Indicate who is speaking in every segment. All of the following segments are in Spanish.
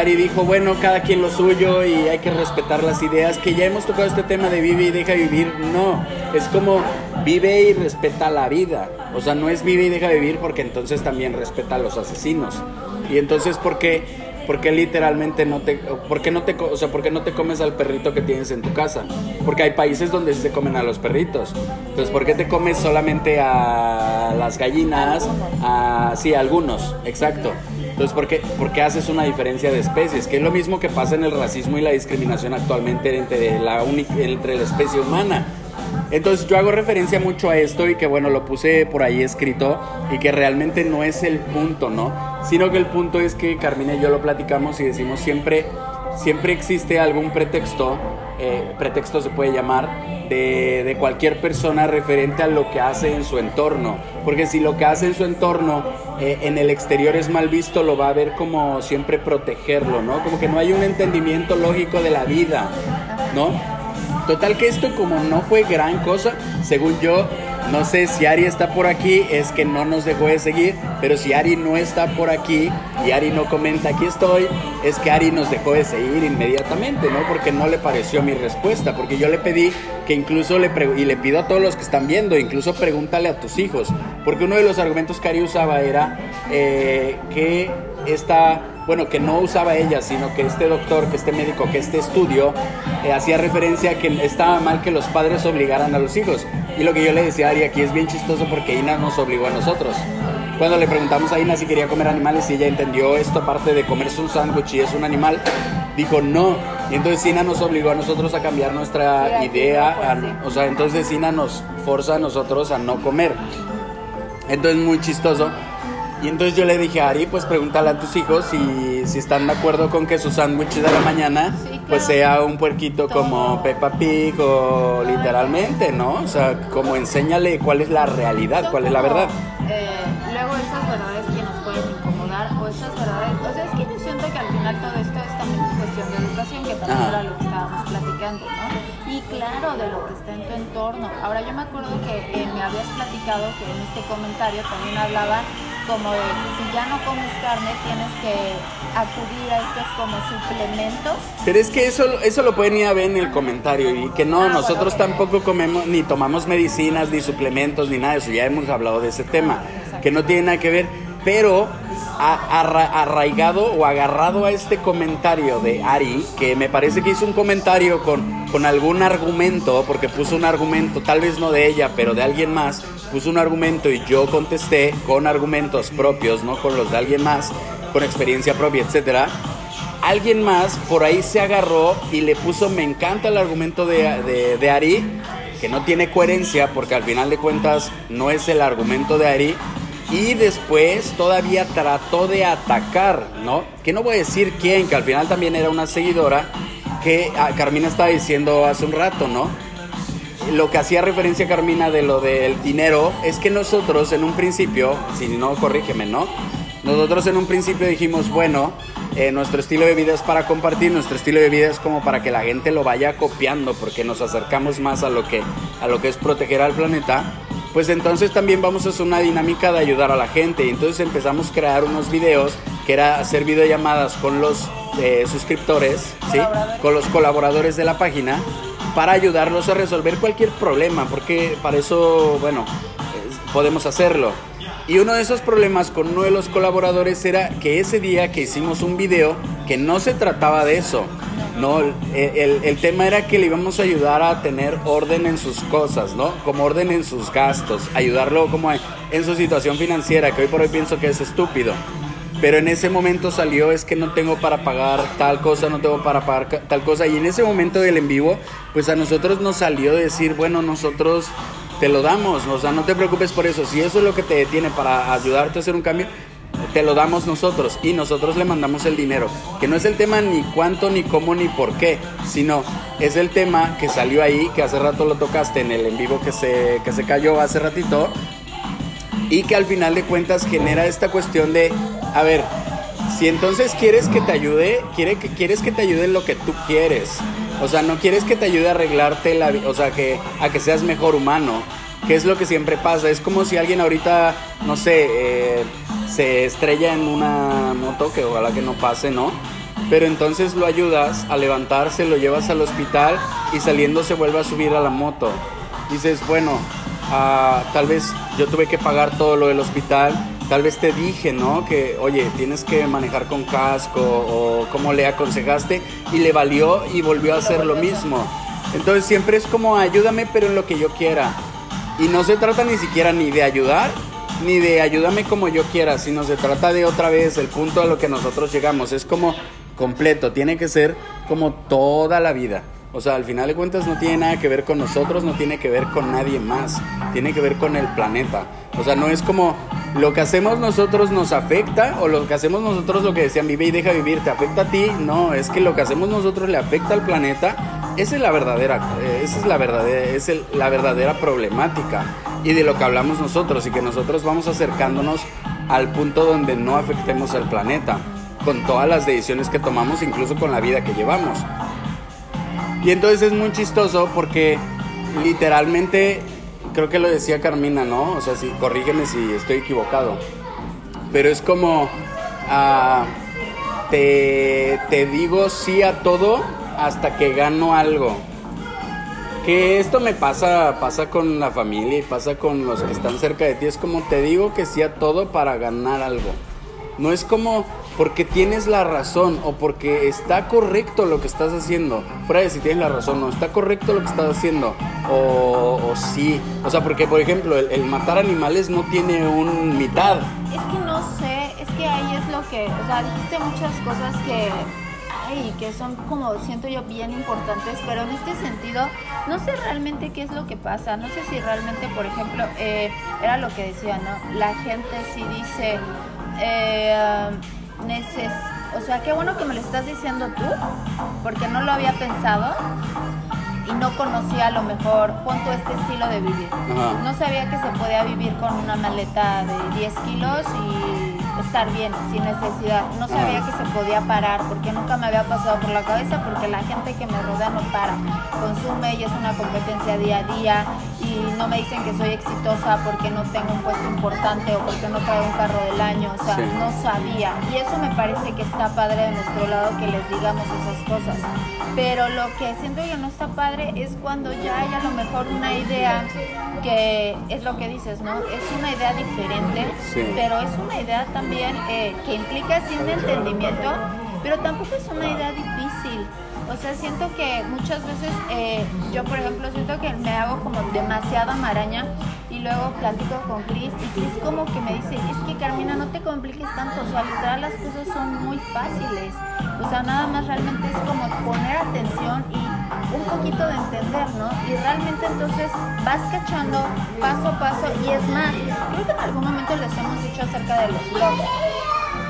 Speaker 1: Ari dijo, bueno, cada quien lo suyo y hay que respetar las ideas, que ya hemos tocado este tema de vive y deja vivir, no, es como vive y respeta la vida, o sea, no es vive y deja vivir porque entonces también respeta a los asesinos. Y entonces, ¿por qué? Porque literalmente no te, ¿por qué no te, o sea, ¿por qué no te comes al perrito que tienes en tu casa? Porque hay países donde se comen a los perritos. Entonces, ¿por qué te comes solamente a las gallinas? A, sí, algunos, exacto. Entonces, ¿por qué, ¿por qué haces una diferencia de especies? Que es lo mismo que pasa en el racismo y la discriminación actualmente entre la, entre la especie humana. Entonces yo hago referencia mucho a esto y que bueno, lo puse por ahí escrito y que realmente no es el punto, ¿no? Sino que el punto es que Carmina y yo lo platicamos y decimos siempre, siempre existe algún pretexto, eh, pretexto se puede llamar, de, cualquier persona referente a lo que hace en su entorno. Porque si lo que hace en su entorno eh, en el exterior es mal visto, lo va a ver como siempre protegerlo, ¿no? Como que no hay un entendimiento lógico de la vida, ¿no? Total que esto como no fue gran cosa, según yo, no sé si Ari está por aquí, es que no nos dejó de seguir, pero si Ari no está por aquí y Ari no comenta aquí estoy, es que Ari nos dejó de seguir inmediatamente, ¿no? Porque no le pareció mi respuesta, porque yo le pedí que incluso le y le pido a todos los que están viendo, incluso pregúntale a tus hijos, porque uno de los argumentos que Ari usaba era eh, que esta bueno, que no usaba ella, sino que este doctor, que este médico, que este estudio eh, hacía referencia a que estaba mal que los padres obligaran a los hijos. Y lo que yo le decía a Ari aquí es bien chistoso porque Ina nos obligó a nosotros. Cuando le preguntamos a Ina si quería comer animales y ella entendió esto aparte de comerse un sándwich y es un animal, dijo no. Y entonces Ina nos obligó a nosotros a cambiar nuestra idea. o sea, entonces Ina nos forza a nosotros a no comer. Entonces muy chistoso y entonces yo le dije a Ari, pues pregúntale a tus hijos si, si están de acuerdo con que su sándwich de la mañana pues sea un puerquito como Peppa Pig o literalmente, ¿no? O sea, como enséñale cuál es la realidad, cuál es la verdad.
Speaker 2: Eh, luego esas verdades que nos pueden incomodar o esas verdades, o sea, es que yo siento que al final todo esto es también cuestión de educación, que también era lo que estábamos platicando, ¿no? Claro, de lo que está en tu entorno. Ahora yo me acuerdo que eh, me habías platicado que en este comentario también hablaba como de si ya no comes carne tienes que acudir a estos como suplementos.
Speaker 1: Pero es que eso, eso lo pueden ir a ver en el comentario y que no, ah, nosotros tampoco comemos ni tomamos medicinas ni suplementos ni nada de eso, ya hemos hablado de ese tema, que no tiene nada que ver, pero arraigado o agarrado a este comentario de Ari, que me parece que hizo un comentario con, con algún argumento, porque puso un argumento, tal vez no de ella, pero de alguien más, puso un argumento y yo contesté con argumentos propios, no con los de alguien más, con experiencia propia, etcétera. Alguien más por ahí se agarró y le puso, me encanta el argumento de, de Ari, que no tiene coherencia porque al final de cuentas no es el argumento de Ari, y después todavía trató de atacar, ¿no? Que no voy a decir quién, que al final también era una seguidora, que ah, Carmina estaba diciendo hace un rato, ¿no? Lo que hacía referencia Carmina de lo del dinero es que nosotros en un principio, si no, corrígeme, ¿no? Nosotros en un principio dijimos, bueno, eh, nuestro estilo de vida es para compartir, nuestro estilo de vida es como para que la gente lo vaya copiando, porque nos acercamos más a lo que, a lo que es proteger al planeta pues entonces también vamos a hacer una dinámica de ayudar a la gente. Y entonces empezamos a crear unos videos que era hacer videollamadas con los eh, suscriptores, ¿sí? con los colaboradores de la página, para ayudarlos a resolver cualquier problema, porque para eso, bueno, podemos hacerlo. Y uno de esos problemas con uno de los colaboradores era que ese día que hicimos un video, que no se trataba de eso, no, el, tema era que le íbamos a ayudar a tener orden en sus cosas, ¿no? Como orden en sus gastos, ayudarlo como en su situación financiera, que hoy por hoy pienso que es estúpido. Pero en ese momento salió es que no tengo para pagar tal cosa, no tengo para pagar tal cosa. Y en ese momento del en vivo, pues a nosotros nos salió decir, bueno, nosotros te lo damos, o sea, no te preocupes por eso. Si eso es lo que te detiene para ayudarte a hacer un cambio, te lo damos nosotros y nosotros le mandamos el dinero. Que no es el tema ni cuánto, ni cómo, ni por qué, sino es el tema que salió ahí, que hace rato lo tocaste en el en vivo que se, que se cayó hace ratito, y que al final de cuentas genera esta cuestión de, a ver, si entonces quieres que te ayude, quiere que, quieres que te ayude en lo que tú quieres. O sea, no quieres que te ayude a arreglarte la vida, o sea, que, a que seas mejor humano. Que es lo que siempre pasa. Es como si alguien ahorita, no sé, eh, se estrella en una moto, que ojalá que no pase, ¿no? pero entonces lo ayudas a levantarse, lo llevas al hospital y saliendo se vuelve a subir a la moto. Dices, bueno, ah, tal vez yo tuve que pagar todo lo del hospital, tal vez te dije, ¿no? Que, oye, tienes que manejar con casco o cómo le aconsejaste y le valió y volvió a hacer lo mismo. Entonces siempre es como ayúdame pero en lo que yo quiera. Y no se trata ni siquiera ni de ayudar, ni de ayúdame como yo quiera, sino se trata de otra vez el punto a lo que nosotros llegamos. Es como completo, tiene que ser como toda la vida. O sea, al final de cuentas no tiene nada que ver con nosotros, no tiene que ver con nadie más, tiene que ver con el planeta. O sea, no es como lo que hacemos nosotros nos afecta o lo que hacemos nosotros lo que decían vive y deja vivir te afecta a ti. No, es que lo que hacemos nosotros le afecta al planeta. Esa es la verdadera, esa es la verdadera, es la verdadera problemática y de lo que hablamos nosotros y que nosotros vamos acercándonos al punto donde no afectemos al planeta con todas las decisiones que tomamos, incluso con la vida que llevamos. Y entonces es muy chistoso porque literalmente, creo que lo decía Carmina, ¿no? O sea, sí, corrígeme si estoy equivocado. Pero es como, ah, te, te digo sí a todo hasta que gano algo. Que esto me pasa, pasa con la familia y pasa con los que están cerca de ti. Es como te digo que sí a todo para ganar algo. No es como porque tienes la razón o porque está correcto lo que estás haciendo. Fuera de si tienes la razón, no está correcto lo que estás haciendo. O, o sí. O sea, porque por ejemplo, el, matar animales no tiene un mitad.
Speaker 2: Es que no sé, es que ahí es lo que. O sea, dijiste muchas cosas que ay, que son como siento yo bien importantes, pero en este sentido no sé realmente qué es lo que pasa, no sé si realmente, por ejemplo, eh, era lo que decía, ¿no? La gente sí dice, eh, neces o sea, qué bueno que me lo estás diciendo tú, porque no lo había pensado y no conocía a lo mejor cuánto este estilo de vivir. No sabía que se podía vivir con una maleta de 10 kilos y estar bien, sin necesidad. No sabía que se podía parar porque nunca me había pasado por la cabeza porque la gente que me rodea no para. Consume y es una competencia día a día y no me dicen que soy exitosa porque no tengo un puesto importante o porque no traigo un carro del año. O sea, no sabía. Y eso me parece que está padre de nuestro lado que les digamos esas cosas. Pero lo que siento que no está padre es cuando ya hay a lo mejor una idea que es lo que dices, ¿no? Es una idea diferente, pero es una idea también eh, que implica sin entendimiento, pero tampoco es una idea difícil. O sea, siento que muchas veces eh, yo, por ejemplo, siento que me hago como demasiada maraña y luego platico con Chris y Chris como que me dice, es que Carmina, no te compliques tanto, o sea, literal las cosas son muy fáciles. O sea, nada más realmente es como poner atención y un poquito de entender, ¿no? Y realmente entonces vas cachando paso a paso y es más, creo que en algún momento les hemos dicho acerca de los blogs.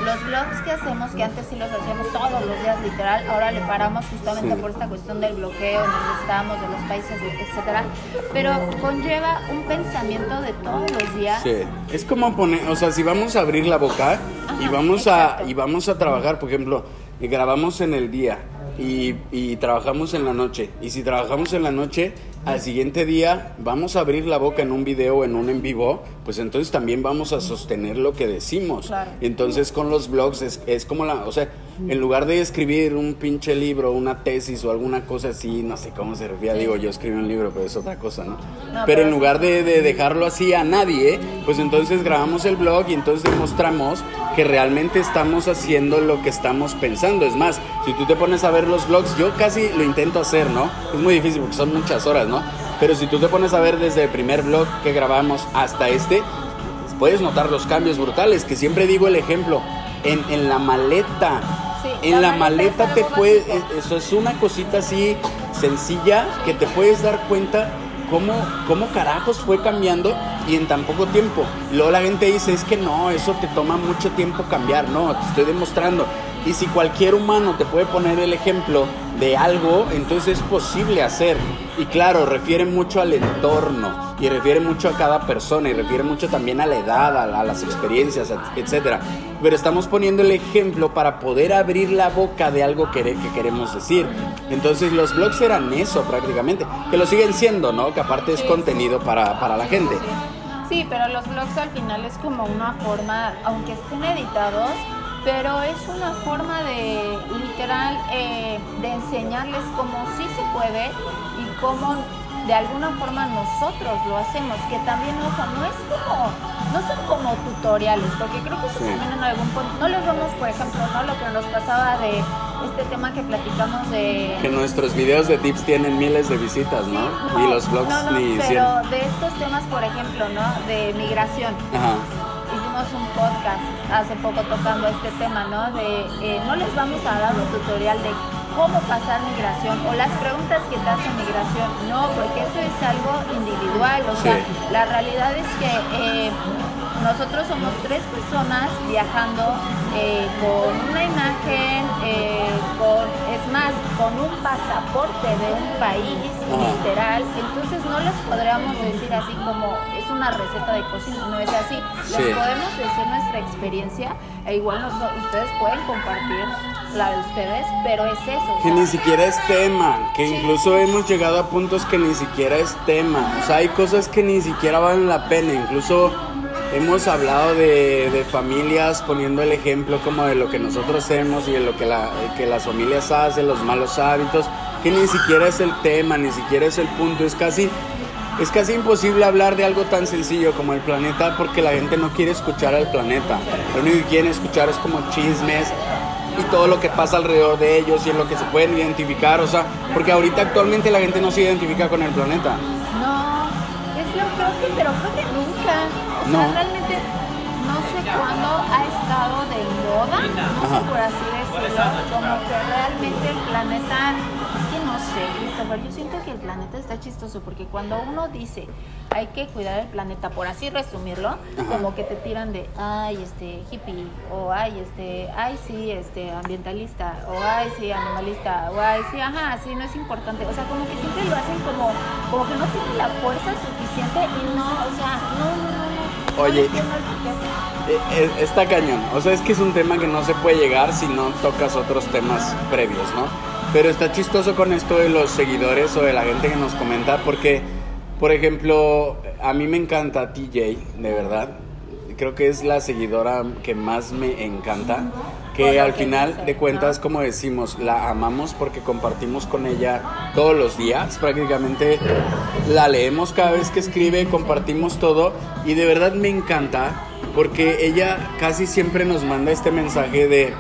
Speaker 2: Los vlogs que hacemos, que antes sí los hacíamos todos los días literal, ahora le paramos justamente por esta cuestión del bloqueo en donde estamos, de los países, etcétera, pero conlleva un pensamiento de todos los días.
Speaker 1: Sí, es como poner, o sea, si vamos a abrir la boca y vamos a y vamos a trabajar, por ejemplo, grabamos en el día y, y trabajamos en la noche, y si trabajamos en la noche al siguiente día vamos a abrir la boca en un video, en un en vivo, pues entonces también vamos a sostener lo que decimos. Entonces con los blogs es, es, como la, o sea, en lugar de escribir un pinche libro, una tesis o alguna cosa así, no sé cómo se refiere, digo, yo escribí un libro, pero es otra cosa, ¿no? pero, en lugar de, de, dejarlo así a nadie, pues entonces grabamos el blog y entonces demostramos que realmente estamos haciendo lo que estamos pensando. Es más, si tú te pones a ver los blogs, yo casi lo intento hacer, ¿no? Es muy difícil porque son muchas horas, ¿no? Pero si tú te pones a ver desde el primer blog que grabamos hasta este, puedes notar los cambios brutales, que siempre digo el ejemplo, en, en la maleta. En la, maleta, te puedes, eso es una cosita así sencilla que te puedes dar cuenta cómo, cómo carajos fue cambiando y en tan poco tiempo. luego la gente dice, es que no, eso te toma mucho tiempo cambiar, no, te estoy demostrando. Y si cualquier humano te puede poner el ejemplo de algo, entonces es posible hacer. Y claro, refiere mucho al entorno y refiere mucho a cada persona y refiere mucho también a la edad, a, las experiencias, etcétera. Pero estamos poniendo el ejemplo para poder abrir la boca de algo que, que queremos decir. Entonces los blogs eran eso prácticamente, que lo siguen siendo, ¿no? Que aparte es contenido para, para la gente.
Speaker 2: Sí, pero los blogs al final es como una forma, aunque estén editados, pero es una forma de literal eh, de enseñarles cómo sí se puede y cómo de alguna forma nosotros lo hacemos, que también, ojo, no es como, no son como tutoriales, porque creo que eso también en algún punto, no les vamos, por ejemplo, ¿no? Lo que nos pasaba de este tema que platicamos de...
Speaker 1: Que nuestros videos de tips tienen miles de visitas, ¿no? y los blogs
Speaker 2: no, no, pero de estos temas, por ejemplo, ¿no? De migración. Ajá hicimos un podcast hace poco tocando este tema, ¿no? De eh, no les vamos a dar un tutorial de cómo pasar migración o las preguntas que te hacen migración. No, porque eso es algo individual. O sea, la realidad es que eh, nosotros somos tres personas viajando eh, con una imagen, eh, con, es más, con un pasaporte de un país, literal. Entonces no les podríamos decir así como es una receta de cocina, no es así. Les podemos decir nuestra experiencia e igual ustedes pueden compartir la de ustedes, pero es eso.
Speaker 1: Que ni siquiera es tema, que incluso hemos llegado a puntos que ni siquiera es tema. O sea, hay cosas que ni siquiera valen la pena, incluso hemos hablado de, familias poniendo el ejemplo como de lo que nosotros hacemos y de lo que, la, que las familias hacen, los malos hábitos, que ni siquiera es el tema, ni siquiera es el punto, es casi, es casi imposible hablar de algo tan sencillo como el planeta porque la gente no quiere escuchar al planeta, lo único que quieren escuchar es como chismes y todo lo que pasa alrededor de ellos y en lo que se pueden identificar, o sea, porque ahorita actualmente la gente no se identifica con el planeta.
Speaker 2: No, es lo creo que, pero creo que nunca no. realmente no sé cuándo ha estado de moda, no sé por así decirlo, como que realmente el planeta, no sé, Christopher, yo siento que el planeta está chistoso porque cuando uno dice hay que cuidar el planeta, por así resumirlo, como que te tiran de, ay, este, hippie, o ay, este, ay, sí, este, ambientalista, o ay, sí, animalista, o ay, sí, ajá, sí, no es importante, o sea, como que siempre lo hacen como, como que no tienen la fuerza suficiente y no, o sea, no, no, no
Speaker 1: Oye, eh, eh, está cañón. O sea, es que es un tema que no se puede llegar si no tocas otros temas previos, ¿no? Pero está chistoso con esto de los seguidores o de la gente que nos comenta porque, por ejemplo, a mí me encanta TJ, de verdad. Creo que es la seguidora que más me encanta que al final de cuentas, como decimos, la amamos porque compartimos con ella todos los días, prácticamente la leemos cada vez que escribe, compartimos todo. Y de verdad me encanta porque ella casi siempre nos manda este mensaje de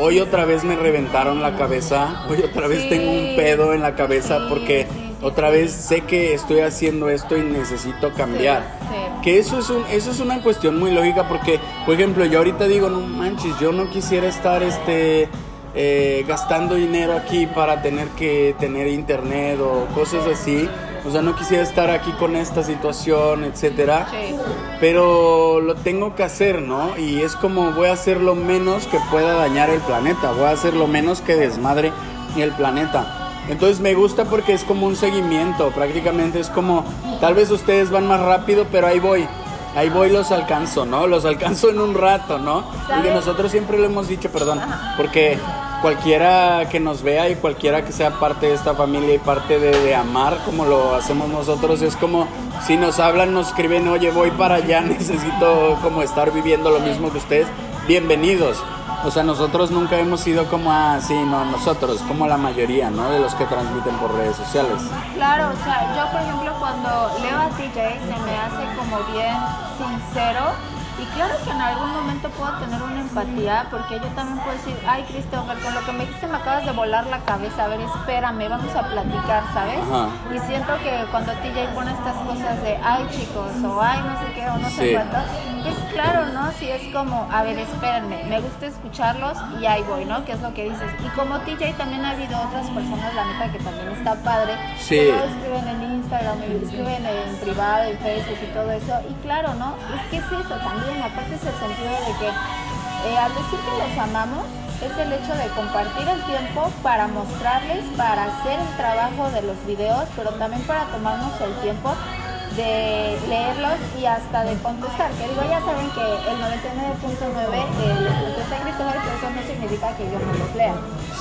Speaker 1: hoy otra vez me reventaron la cabeza, hoy otra vez tengo un pedo en la cabeza porque otra vez sé que estoy haciendo esto y necesito cambiar. Que eso es, un, eso es una cuestión muy lógica porque, por ejemplo, yo ahorita digo, no manches, yo no quisiera estar este, eh, gastando dinero aquí para tener que tener internet o cosas así. O sea, no quisiera estar aquí con esta situación, etcétera. Pero lo tengo que hacer, ¿no? Y es como voy a hacer lo menos que pueda dañar el planeta. Voy a hacer lo menos que desmadre el planeta. Entonces me gusta porque es como un seguimiento, prácticamente es como, tal vez ustedes van más rápido, pero ahí voy, ahí voy los alcanzo, ¿no? Los alcanzo en un rato, ¿no? Y nosotros siempre lo hemos dicho, perdón, porque cualquiera que nos vea y cualquiera que sea parte de esta familia y parte de, de, amar como lo hacemos nosotros, es como si nos hablan, nos escriben, oye, voy para allá, necesito como estar viviendo lo mismo que ustedes, bienvenidos. O sea, nosotros nunca hemos sido como así, no, nosotros, como la mayoría, ¿no? De los que transmiten por redes sociales.
Speaker 2: Claro, o sea, yo por ejemplo cuando leo a TJ se me hace como bien sincero y claro que en algún momento puedo tener una empatía, porque yo también puedo decir, ay Christopher, con lo que me dijiste me acabas de volar la cabeza, a ver, espérame, vamos a platicar, ¿sabes? Y siento que cuando TJ pone estas cosas de, ay chicos, o ay no sé qué, o no sé cuánto, pues claro, ¿no? Si es como, a ver, espérenme, me gusta escucharlos y ahí voy, ¿no? Que es lo que dices. Y como TJ también ha habido otras personas, la neta, que también está padre, sí. que lo escriben en Instagram, y escriben en privado, en Facebook y todo eso. Y claro, ¿no? Es que es eso también aparte es el sentido de que eh, al decir que los amamos, es el hecho de compartir el tiempo para mostrarles, para hacer el trabajo de los videos, pero también para tomarnos el tiempo de leerlos y hasta de contestar. Que digo, ya saben que el 99.9 eh, les contesta en Cristóbal, pero eso no significa que yo no los lea.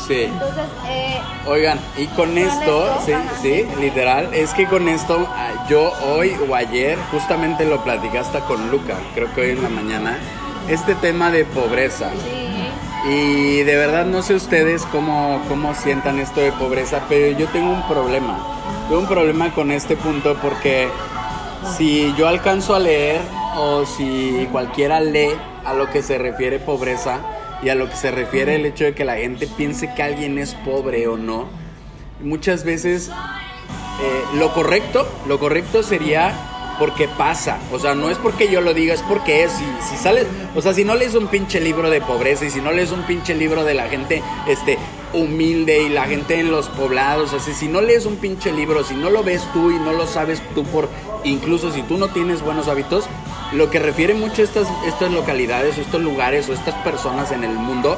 Speaker 1: Sí.
Speaker 2: Entonces, eh,
Speaker 1: Oigan, y con, esto, sí, sí, literal, es que con esto, ah, yo hoy o ayer, justamente lo platicaste con Luca, creo que hoy en la mañana, este tema de pobreza. Sí Y de verdad no sé ustedes cómo, cómo sientan esto de pobreza, pero yo tengo un problema. Tengo un problema con este punto porque si yo alcanzo a leer o si cualquiera lee a lo que se refiere pobreza y a lo que se refiere el hecho de que la gente piense que alguien es pobre o no, muchas veces eh, lo correcto, lo correcto sería porque pasa. O sea, no es porque yo lo diga, es porque es. Si, sales, o sea, si no lees un pinche libro de pobreza y si no lees un pinche libro de la gente este, humilde y la gente en los poblados, así, si no lees un pinche libro, si no lo ves tú y no lo sabes tú por, incluso si tú no tienes buenos hábitos, lo que refiere mucho a estas, estas localidades o estos lugares o estas personas en el mundo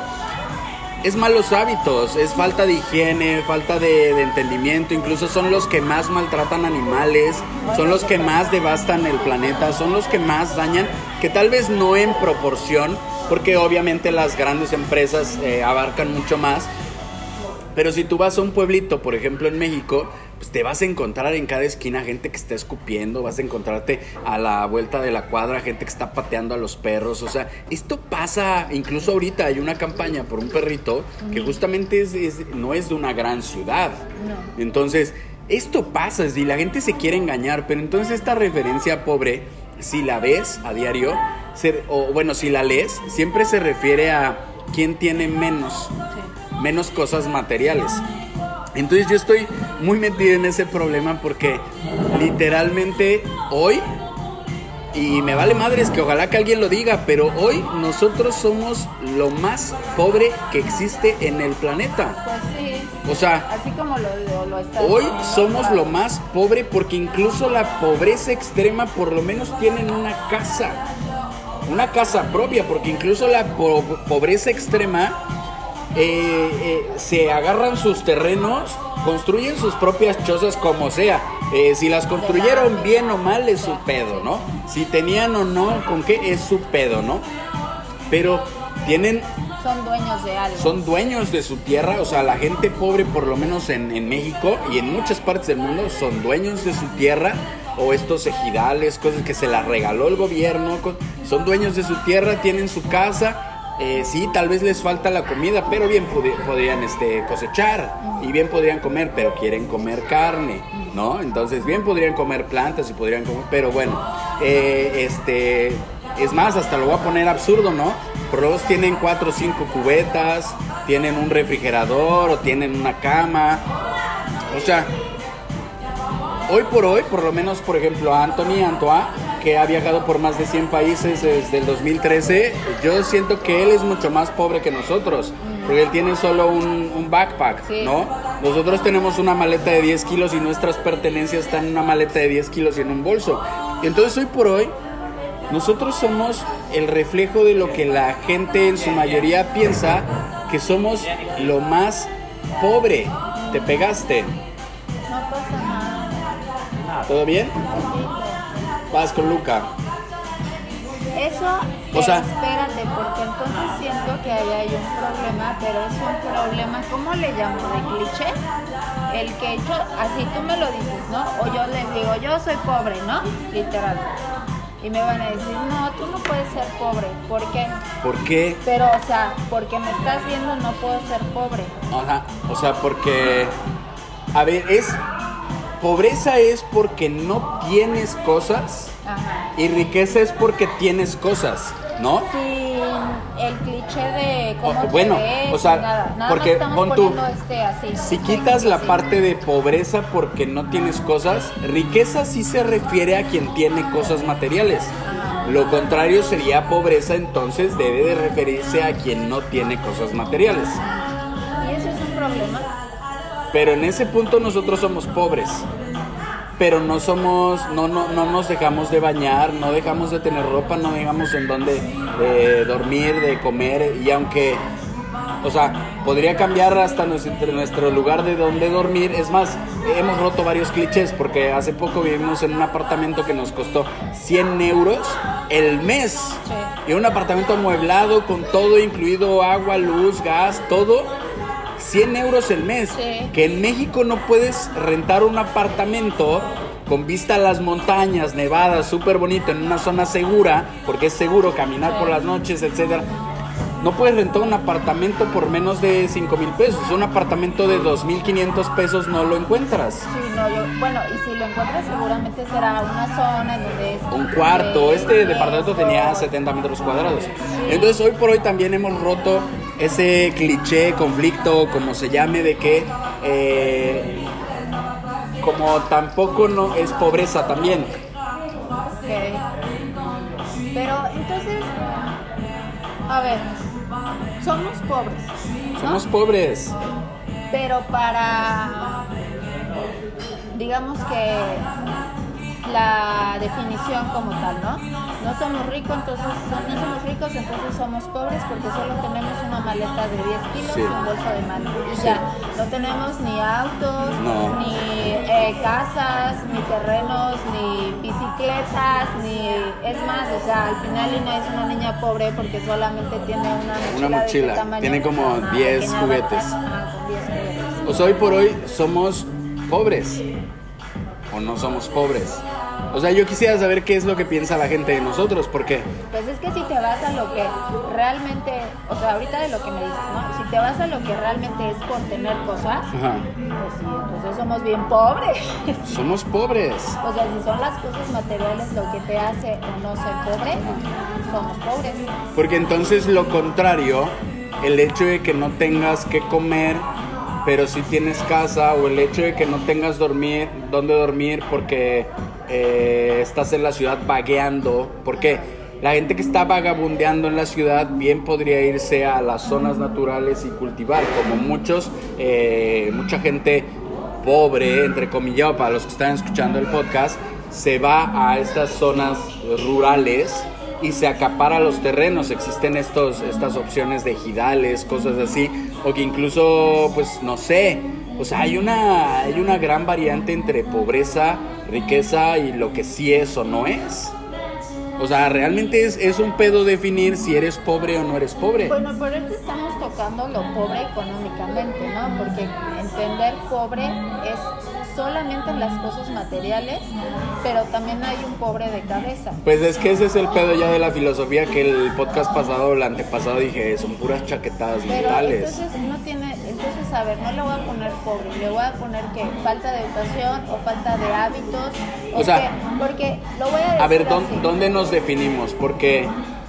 Speaker 1: es malos hábitos, es falta de higiene, falta de, entendimiento, incluso son los que más maltratan animales, son los que más devastan el planeta, son los que más dañan, que tal vez no en proporción, porque obviamente las grandes empresas eh, abarcan mucho más, pero si tú vas a un pueblito, por ejemplo en México, pues te vas a encontrar en cada esquina gente que está escupiendo, vas a encontrarte a la vuelta de la cuadra gente que está pateando a los perros, o sea, esto pasa, incluso ahorita hay una campaña por un perrito que justamente es, no es de una gran ciudad. Entonces, esto pasa, y la gente se quiere engañar, pero entonces esta referencia pobre, si la ves a diario, o bueno, si la lees, siempre se refiere a quién tiene menos, menos cosas materiales. Entonces yo estoy muy metido en ese problema porque literalmente hoy, y me vale madres que ojalá que alguien lo diga, pero hoy nosotros somos lo más pobre que existe en el planeta.
Speaker 2: Pues sí.
Speaker 1: O sea,
Speaker 2: así como lo,
Speaker 1: hoy somos lo más pobre porque incluso la pobreza extrema por lo menos tienen una casa. Una casa propia, porque incluso la pobreza extrema eh, eh, se agarran sus terrenos, construyen sus propias chozas como sea. Eh, si las construyeron bien o mal es su pedo, ¿no? Si tenían o no, con qué es su pedo, ¿no? Pero tienen...
Speaker 2: Son dueños de algo.
Speaker 1: Son dueños de su tierra, o sea, la gente pobre, por lo menos en, en México y en muchas partes del mundo, son dueños de su tierra o estos ejidales, cosas que se las regaló el gobierno, son dueños de su tierra, tienen su casa eh, sí, tal vez les falta la comida, pero bien podrían este, cosechar y bien podrían comer, pero quieren comer carne, ¿no? Entonces, bien podrían comer plantas y podrían comer, pero bueno, eh, este, es más, hasta lo voy a poner absurdo, ¿no? Pros tienen cuatro o cinco cubetas, tienen un refrigerador o tienen una cama, o sea, hoy por hoy, por lo menos, por ejemplo, Anthony Antoine, que ha viajado por más de 100 países desde el 2013, yo siento que él es mucho más pobre que nosotros, porque él tiene solo un, backpack, ¿no? Nosotros tenemos una maleta de 10 kilos y nuestras pertenencias están en una maleta de 10 kilos y en un bolso. Y entonces hoy por hoy, nosotros somos el reflejo de lo que la gente en su mayoría piensa que somos lo más pobre. ¿Te pegaste?
Speaker 2: No pasa nada.
Speaker 1: ¿Todo bien? Vas con Luca.
Speaker 2: Eso, o sea, espérate, porque entonces siento que ahí hay un problema, pero es un problema, ¿cómo le llamo? ¿De cliché? El que yo, así tú me lo dices, ¿no? O yo les digo, yo soy pobre, ¿no? Literal. Y me van a decir, no, tú no puedes ser pobre. ¿Por qué?
Speaker 1: ¿Por qué?
Speaker 2: Pero, o sea, porque me estás viendo, no puedo ser pobre.
Speaker 1: Ajá, o sea, porque, a ver, es pobreza es porque no tienes cosas y riqueza es porque tienes cosas, ¿no?
Speaker 2: Sí, el cliché de
Speaker 1: cómo bueno, o sea, nada, porque pon tú, este así, si quitas la parte de pobreza porque no tienes cosas, riqueza sí se refiere a quien tiene cosas materiales. Lo contrario sería pobreza, entonces debe de referirse a quien no tiene cosas materiales.
Speaker 2: ¿Y eso es un problema?
Speaker 1: Pero en ese punto nosotros somos pobres. Pero no somos, no, no, no nos dejamos de bañar, no dejamos de tener ropa, no dejamos en dónde dormir, de comer. Y aunque, o sea, podría cambiar hasta nuestro, nuestro lugar de donde dormir. Es más, hemos roto varios clichés porque hace poco vivimos en un apartamento que nos costó 100 euros el mes. Y un apartamento amueblado con todo incluido, agua, luz, gas, todo 100 euros el mes. Que en México no puedes rentar un apartamento con vista a las montañas, nevadas, súper bonito, en una zona segura, porque es seguro caminar por las noches, etc. no puedes rentar un apartamento por menos de 5 mil pesos. Un apartamento de 2.500 pesos no lo encuentras.
Speaker 2: Sí, no, yo, bueno, y si lo encuentras seguramente será una zona en donde es...
Speaker 1: Un cuarto. Este departamento tenía 70 metros cuadrados. Entonces hoy por hoy también hemos roto ese cliché, conflicto, como se llame, de que... eh, como tampoco no es pobreza también.
Speaker 2: Ok. Pero entonces, a ver, somos pobres, ¿no?
Speaker 1: Somos pobres.
Speaker 2: pero para, digamos que la definición como tal, ¿no? No somos ricos, entonces no somos ricos, entonces somos pobres porque solo tenemos una maleta de 10 kilos
Speaker 1: Sí.
Speaker 2: y un bolso de mano. Y
Speaker 1: Sí.
Speaker 2: ya, no tenemos ni autos,
Speaker 1: No.
Speaker 2: ni eh, casas, ni terrenos, ni bicicletas, ni... Es más, o sea, al final Lina es una niña pobre porque solamente tiene una mochila,
Speaker 1: Una mochila,
Speaker 2: este tamaño,
Speaker 1: tiene como
Speaker 2: una
Speaker 1: 10
Speaker 2: pequeña
Speaker 1: juguetes.
Speaker 2: backpack, ajá, con 10 juguetes.
Speaker 1: O sea, hoy por hoy somos pobres. O no somos pobres. O sea, yo quisiera saber qué es lo que piensa la gente de nosotros, porque
Speaker 2: Pues es que si te vas a lo que realmente, o sea, ahorita de lo que me dices, ¿no? Si te vas a lo que realmente es por tener cosas,
Speaker 1: ajá,
Speaker 2: pues sí, entonces somos bien pobres.
Speaker 1: somos pobres.
Speaker 2: o sea, si son las cosas materiales lo que te hace o no ser pobre, somos pobres.
Speaker 1: Porque entonces lo contrario, el hecho de que no tengas que comer, pero si tienes casa, o el hecho de que no tengas dormir, dónde dormir porque eh, estás en la ciudad vagueando, porque la gente que está vagabundeando en la ciudad bien podría irse a las zonas naturales y cultivar, como muchos, eh, mucha gente pobre, entre comillas, para los que están escuchando el podcast, se va a estas zonas rurales y se acapara los terrenos. Existen estos, estas opciones de ejidales, cosas así, o que incluso, pues no sé, o sea, hay una, hay una gran variante entre pobreza, riqueza y lo que sí es o no es. O sea, realmente es, es un pedo definir si eres pobre o no eres pobre.
Speaker 2: Bueno, por ahorita estamos tocando lo pobre económicamente, ¿no? Porque entender pobre es solamente en las cosas materiales, pero también hay un pobre de cabeza.
Speaker 1: Pues es que ese es el pedo ya de la filosofía que el podcast pasado o el antepasado dije, son puras chaquetadas
Speaker 2: Pero
Speaker 1: mentales.
Speaker 2: entonces no tiene, entonces a ver, no le voy a poner pobre, le voy a poner que falta de educación o falta de hábitos, o,
Speaker 1: O sea,
Speaker 2: qué, porque lo voy a decir
Speaker 1: A ver, ¿dó-
Speaker 2: así.
Speaker 1: ¿dónde nos definimos? Porque...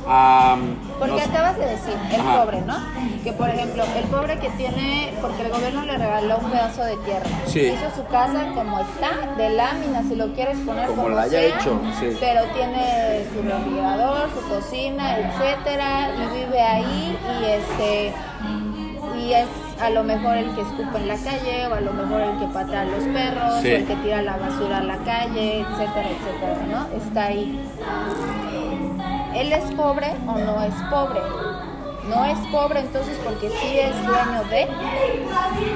Speaker 1: am,
Speaker 2: Porque
Speaker 1: nos-
Speaker 2: acabas de decir, el
Speaker 1: Ajá.
Speaker 2: pobre, ¿no? Que por ejemplo, el pobre que tiene, porque el gobierno le regaló un pedazo de tierra.
Speaker 1: Sí.
Speaker 2: Hizo su casa como está, de lámina, si lo quieres poner
Speaker 1: Como
Speaker 2: como,
Speaker 1: la haya
Speaker 2: sea,
Speaker 1: hecho, sí.
Speaker 2: Pero tiene su refrigerador, su cocina, etcétera, y vive ahí y este y es a lo mejor el que escupe en la calle o a lo mejor el que patea a los perros
Speaker 1: Sí.
Speaker 2: o el que tira la basura a la calle, etcétera, etcétera, ¿no? Está ahí. ¿Él es pobre o no es pobre? No es pobre entonces porque sí es dueño de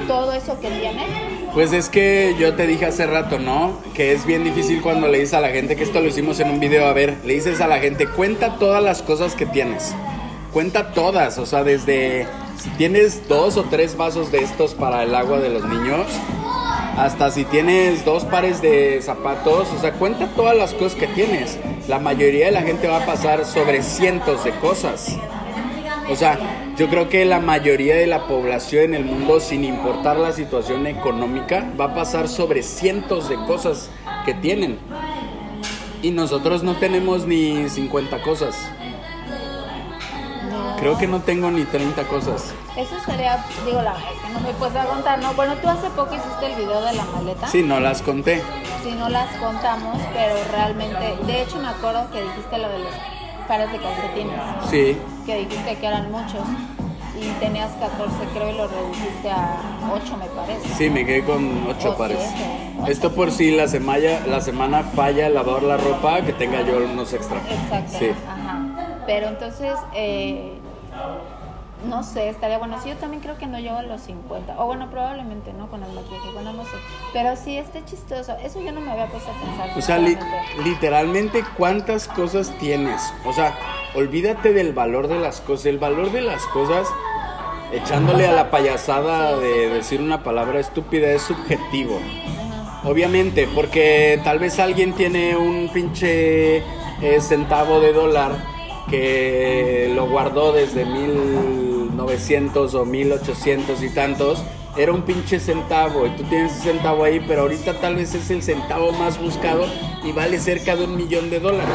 Speaker 2: todo eso que tiene.
Speaker 1: Pues es que yo te dije hace rato, ¿no? Que es bien difícil cuando le dices a la gente, que esto lo hicimos en un video, a ver, le dices a la gente, cuenta todas las cosas que tienes. Cuenta todas, o sea, desde si tienes dos o tres vasos de estos para el agua de los niños, hasta si tienes dos pares de zapatos, o sea, cuenta todas las cosas que tienes. La mayoría de la gente va a pasar sobre cientos de cosas. O sea, yo creo que la mayoría de la población en el mundo, sin importar la situación económica, va a pasar sobre cientos de cosas que tienen. Y nosotros no tenemos ni 50 cosas. Creo que no tengo ni 30 cosas.
Speaker 2: Eso sería, digo, la verdad es que no me puedes contar, ¿no? Bueno, tú hace poco hiciste el video de la maleta.
Speaker 1: Sí, no las conté.
Speaker 2: Si no las contamos, pero realmente, de hecho me acuerdo que dijiste lo de los pares de calcetines,
Speaker 1: Sí.
Speaker 2: que dijiste que eran muchos y tenías 14 creo y lo redujiste a 8 me parece.
Speaker 1: Sí, me quedé con 8
Speaker 2: O
Speaker 1: pares.
Speaker 2: siete.
Speaker 1: Esto por si la semana, la semana falla lavar la ropa, que tenga yo unos extra.
Speaker 2: Exacto.
Speaker 1: Sí.
Speaker 2: Ajá. Pero entonces, eh, no sé, estaría bueno. Sí, yo también creo que no llego a los 50. O bueno, probablemente no con el maquillaje, bueno, no sé. Pero sí, esté chistoso. Eso yo no me había puesto a pensar.
Speaker 1: O sea, li- literalmente, ¿cuántas cosas tienes? O sea, olvídate del valor de las cosas. El valor de las cosas, echándole a la payasada
Speaker 2: Sí, sí,
Speaker 1: de
Speaker 2: sí.
Speaker 1: decir una palabra estúpida, es subjetivo. Obviamente, porque tal vez alguien tiene un pinche eh, centavo de dólar que lo guardó desde 1900 o 1800 y tantos, era un pinche centavo y tú tienes ese centavo ahí, pero ahorita tal vez es el centavo más buscado y vale cerca de un millón de dólares.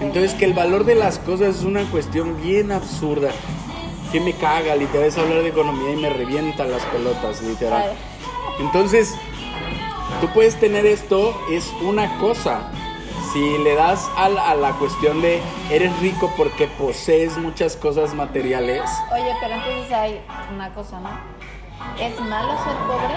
Speaker 1: Entonces que el valor de las cosas es una cuestión bien absurda. Que me caga, literal, es hablar de economía y me revienta las pelotas, literal. Entonces, tú puedes tener esto, es una cosa. Si le das a la, a la cuestión de eres rico porque posees muchas cosas materiales,
Speaker 2: Oye, pero entonces hay una cosa, ¿no? ¿Es malo ser pobre?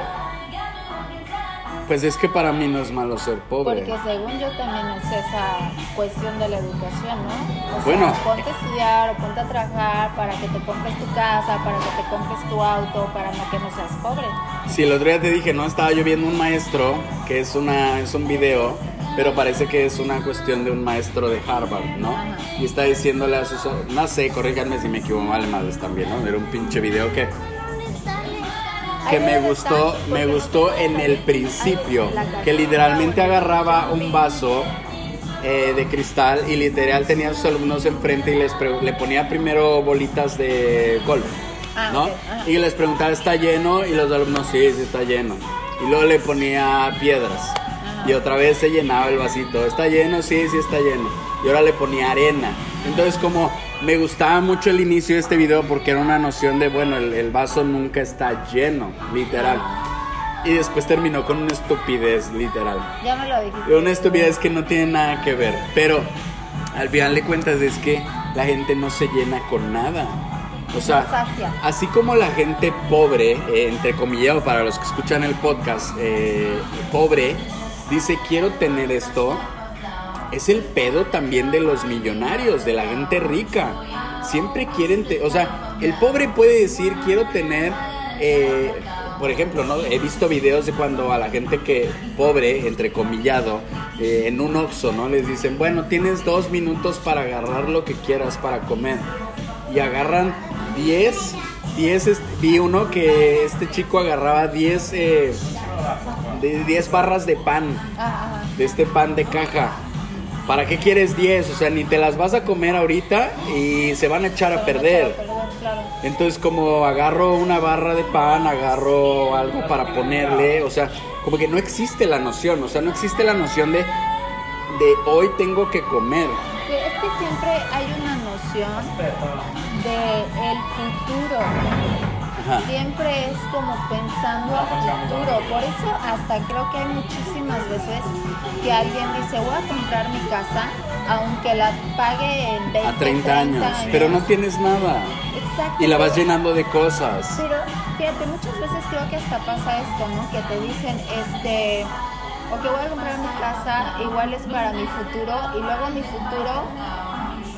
Speaker 1: pues es que para mí no es malo ser pobre.
Speaker 2: Porque según yo también es esa cuestión de la educación, ¿no? O sea,
Speaker 1: Bueno.
Speaker 2: ponte a estudiar o ponte a trabajar para que te compres tu casa, para que te compres tu auto, para no que no seas pobre.
Speaker 1: Sí, el otro día te dije, no, estaba yo viendo un maestro, que es, una, es un video, pero parece que es una cuestión de un maestro de Harvard, ¿no?
Speaker 2: Ajá.
Speaker 1: Y está diciéndole a sus... No sé, corríganme si me equivoco, vale madres también, ¿no? Era un pinche video que, que me gustó, me gustó en el principio, que literalmente agarraba un vaso eh, de cristal y literal tenía a sus alumnos enfrente y les le ponía primero bolitas de golf,
Speaker 2: Ah,
Speaker 1: ¿no? Y les preguntaba, ¿está lleno? Y los alumnos, sí, sí está lleno. Y luego le ponía piedras. Y otra vez se llenaba el vasito. ¿Está lleno? Sí, sí está lleno. Y ahora le ponía arena. Entonces como me gustaba mucho el inicio de este video porque era una noción de, bueno, el, el vaso nunca está lleno, literal. Y después terminó con una estupidez, literal.
Speaker 2: Ya me lo dijiste.
Speaker 1: Una estupidez que no tiene nada que ver. Pero al final de cuentas es que la gente no se llena con nada. O sea, así como la gente pobre, eh, entre comillas, para los que escuchan el podcast, eh, pobre, dice quiero tener esto, es el pedo también de los millonarios, de la gente rica. Siempre quieren, te- o sea, el pobre puede decir quiero tener, eh, por ejemplo, ¿no? He visto videos de cuando a la gente que pobre, entre comillado, eh, en un Oxxo, ¿no? Les dicen, bueno, tienes dos minutos para agarrar lo que quieras para comer. Y agarran 10, 10, este, vi uno que este chico agarraba 10, eh, de 10 barras de pan
Speaker 2: Ah,
Speaker 1: de este pan de caja. ¿Para qué quieres 10? O sea, ni te las vas a comer ahorita y se van a echar a perder. Entonces, como agarro una barra de pan, agarro algo para ponerle, o sea, como que no existe la noción, o sea, no existe la noción de, de hoy tengo que comer.
Speaker 2: Es que siempre hay una noción de el futuro.
Speaker 1: Ajá.
Speaker 2: Siempre es como pensando a futuro. Por eso hasta creo que hay muchísimas veces que alguien dice voy a comprar mi casa aunque la pague en 20,
Speaker 1: A 30 años, pero no tienes nada.
Speaker 2: Exacto.
Speaker 1: Y la vas llenando de cosas.
Speaker 2: Pero fíjate, muchas veces creo que hasta pasa esto, ¿no? Que te dicen, este, ok, voy a comprar mi casa, igual es para mi futuro, y luego mi futuro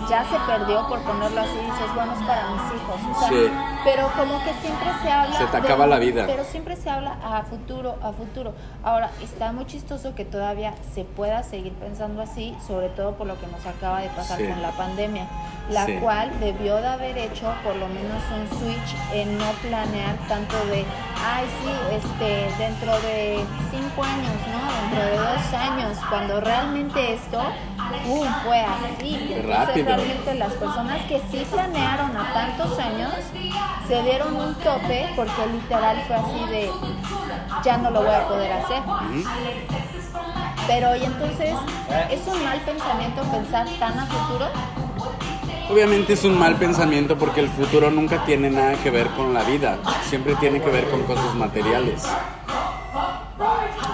Speaker 2: ya se perdió, por ponerlo así, dices, bueno, es para mis hijos. O sea,
Speaker 1: Sí.
Speaker 2: pero como que siempre se habla...
Speaker 1: Se te
Speaker 2: de-
Speaker 1: acaba la vida.
Speaker 2: Pero siempre se habla a futuro, a futuro. Ahora, está muy chistoso que todavía se pueda seguir pensando así, sobre todo por lo que nos acaba de pasar
Speaker 1: Sí.
Speaker 2: con la pandemia, la
Speaker 1: Sí.
Speaker 2: cual debió de haber hecho por lo menos un switch en no planear tanto de, ay sí, este, dentro de cinco años, ¿no? Dentro de dos años, cuando realmente esto, ¡pum! fue así. Entonces realmente las personas que sí planearon a tantos años, se dieron un tope porque literal fue así de, ya no lo voy a poder hacer. Pero y entonces, ¿es un mal pensamiento pensar tan a futuro?
Speaker 1: Obviamente es un mal pensamiento porque el futuro nunca tiene nada que ver con la vida, siempre tiene que ver con cosas materiales.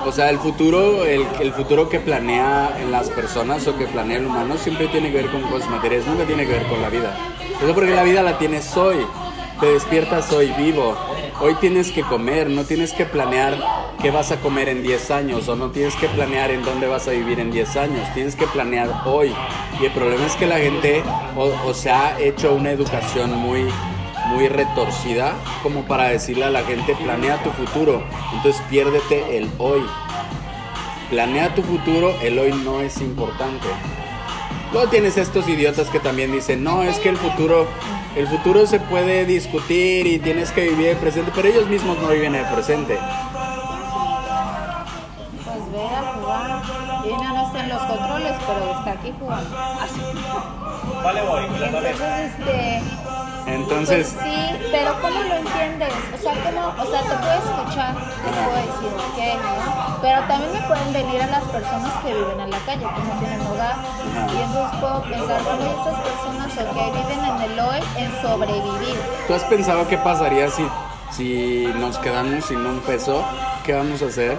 Speaker 1: O sea, el futuro, el, futuro que planea en las personas o que planea el humano siempre tiene que ver con cosas materiales, nunca tiene que ver con la vida. Eso porque la vida la tienes hoy, te despiertas hoy vivo, hoy tienes que comer, no tienes que planear qué vas a comer en 10 años o no tienes que planear en dónde vas a vivir en 10 años, tienes que planear hoy. Y el problema es que la gente o, o se ha hecho una educación muy muy retorcida como para decirle a la gente planea tu futuro, entonces piérdete el hoy. Planea tu futuro, el hoy no es importante. Luego tienes estos idiotas que también dicen, no, es que el futuro, el futuro se puede discutir y tienes que vivir el presente, pero ellos mismos no viven el presente.
Speaker 2: Pues ve a jugar. Y no, no está en los controles, pero está aquí jugando. Así.
Speaker 3: Vale, voy.
Speaker 2: Entonces, este...
Speaker 1: Entonces,
Speaker 2: Pues sí, pero ¿cómo lo entiendes? O sea, ¿cómo? O sea, te puedo escuchar, te puedo decir, ok, ¿no? Pero también me pueden venir a las personas que viven en la calle, que no tienen hogar. Y entonces puedo pensar, bueno, estas personas, ok, viven en el hoy, en sobrevivir.
Speaker 1: ¿tú has pensado qué pasaría si, si nos quedamos sin un peso? ¿Qué vamos a hacer?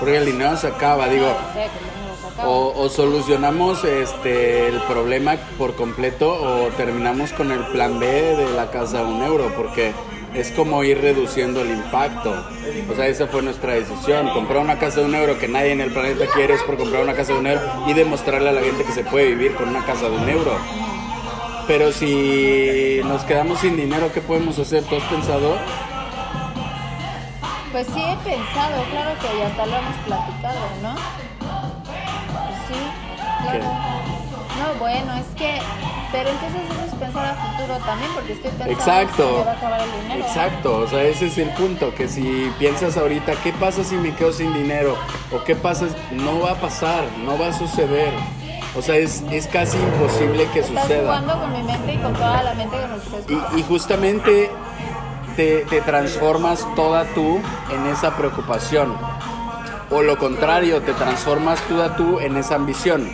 Speaker 1: Porque el dinero se acaba, digo.
Speaker 2: No no.
Speaker 1: O, solucionamos este el problema por completo o terminamos con el plan B de la casa a un euro, porque es como ir reduciendo el impacto. O sea, esa fue nuestra decisión. Comprar una casa de un euro que nadie en el planeta quiere es por comprar una casa de un euro y demostrarle a la gente que se puede vivir con una casa de un euro. Pero si nos quedamos sin dinero, ¿qué podemos hacer? ¿Tú has pensado?
Speaker 2: Pues sí he pensado, claro que ya hasta lo hemos platicado, ¿no? Sí, claro. No, bueno, es que, pero entonces eso es pensar a futuro también, porque estoy pensando
Speaker 1: Exacto.
Speaker 2: si me va a acabar el dinero.
Speaker 1: Exacto, o sea, ese es el punto, que si piensas ahorita, ¿qué pasa si me quedo sin dinero? ¿O qué pasa? No va a pasar, no va a suceder. O sea, es, es casi imposible que
Speaker 2: Estás
Speaker 1: suceda.
Speaker 2: jugando con mi mente y con toda la mente que nos.
Speaker 1: Y, y justamente te, te transformas toda tú en esa preocupación. O lo contrario, te transformas toda tú en esa ambición.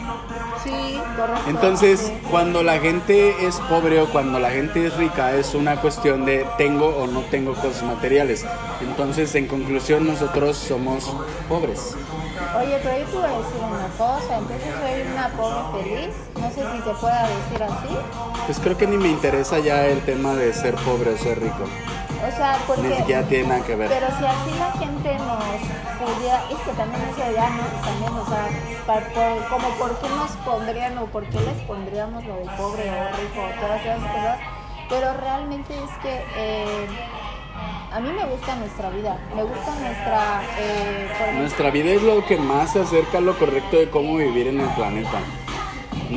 Speaker 2: Sí, correcto.
Speaker 1: Entonces, cuando la gente es pobre o cuando la gente es rica, es una cuestión de tengo o no tengo cosas materiales. Entonces, en conclusión, nosotros somos pobres.
Speaker 2: Oye, pero yo te voy a decir una cosa, entonces soy una pobre feliz, no sé si se pueda decir así.
Speaker 1: Pues creo que ni me interesa ya el tema de ser pobre o ser rico.
Speaker 2: O sea, porque...
Speaker 1: Ni siquiera tiene nada que ver.
Speaker 2: Pero si así la gente nos pudiera, es que también eso ya, ¿no? También, o sea, por- como por qué nos pondrían o por qué les pondríamos lo de pobre o rico o todas esas cosas, pero realmente es que eh, a mí me gusta nuestra vida, me gusta nuestra, eh, ejemplo,
Speaker 1: Nuestra vida es lo que más se acerca a lo correcto de cómo vivir en el planeta.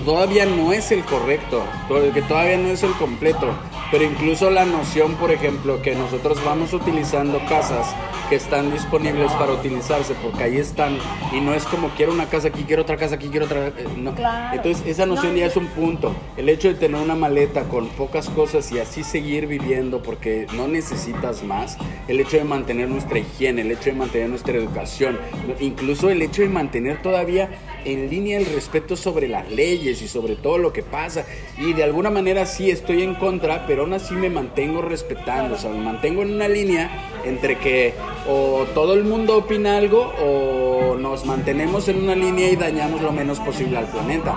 Speaker 1: Todavía no es el correcto, to- que todavía no es el completo, pero incluso la noción, por ejemplo, que nosotros vamos utilizando casas que están disponibles para utilizarse, porque ahí están, y no es como quiero una casa aquí, quiero otra casa aquí, quiero otra... eh, no.
Speaker 2: Claro.
Speaker 1: Entonces esa noción
Speaker 2: No,
Speaker 1: ya es un punto. El hecho de tener una maleta con pocas cosas y así seguir viviendo porque no necesitas más, el hecho de mantener nuestra higiene, el hecho de mantener nuestra educación, incluso el hecho de mantener todavía en línea el respeto sobre las leyes y sobre todo lo que pasa. Y de alguna manera sí estoy en contra, pero aún así me mantengo respetando, o sea, me mantengo en una línea entre que o todo el mundo opina algo o nos mantenemos en una línea y dañamos lo menos posible al planeta.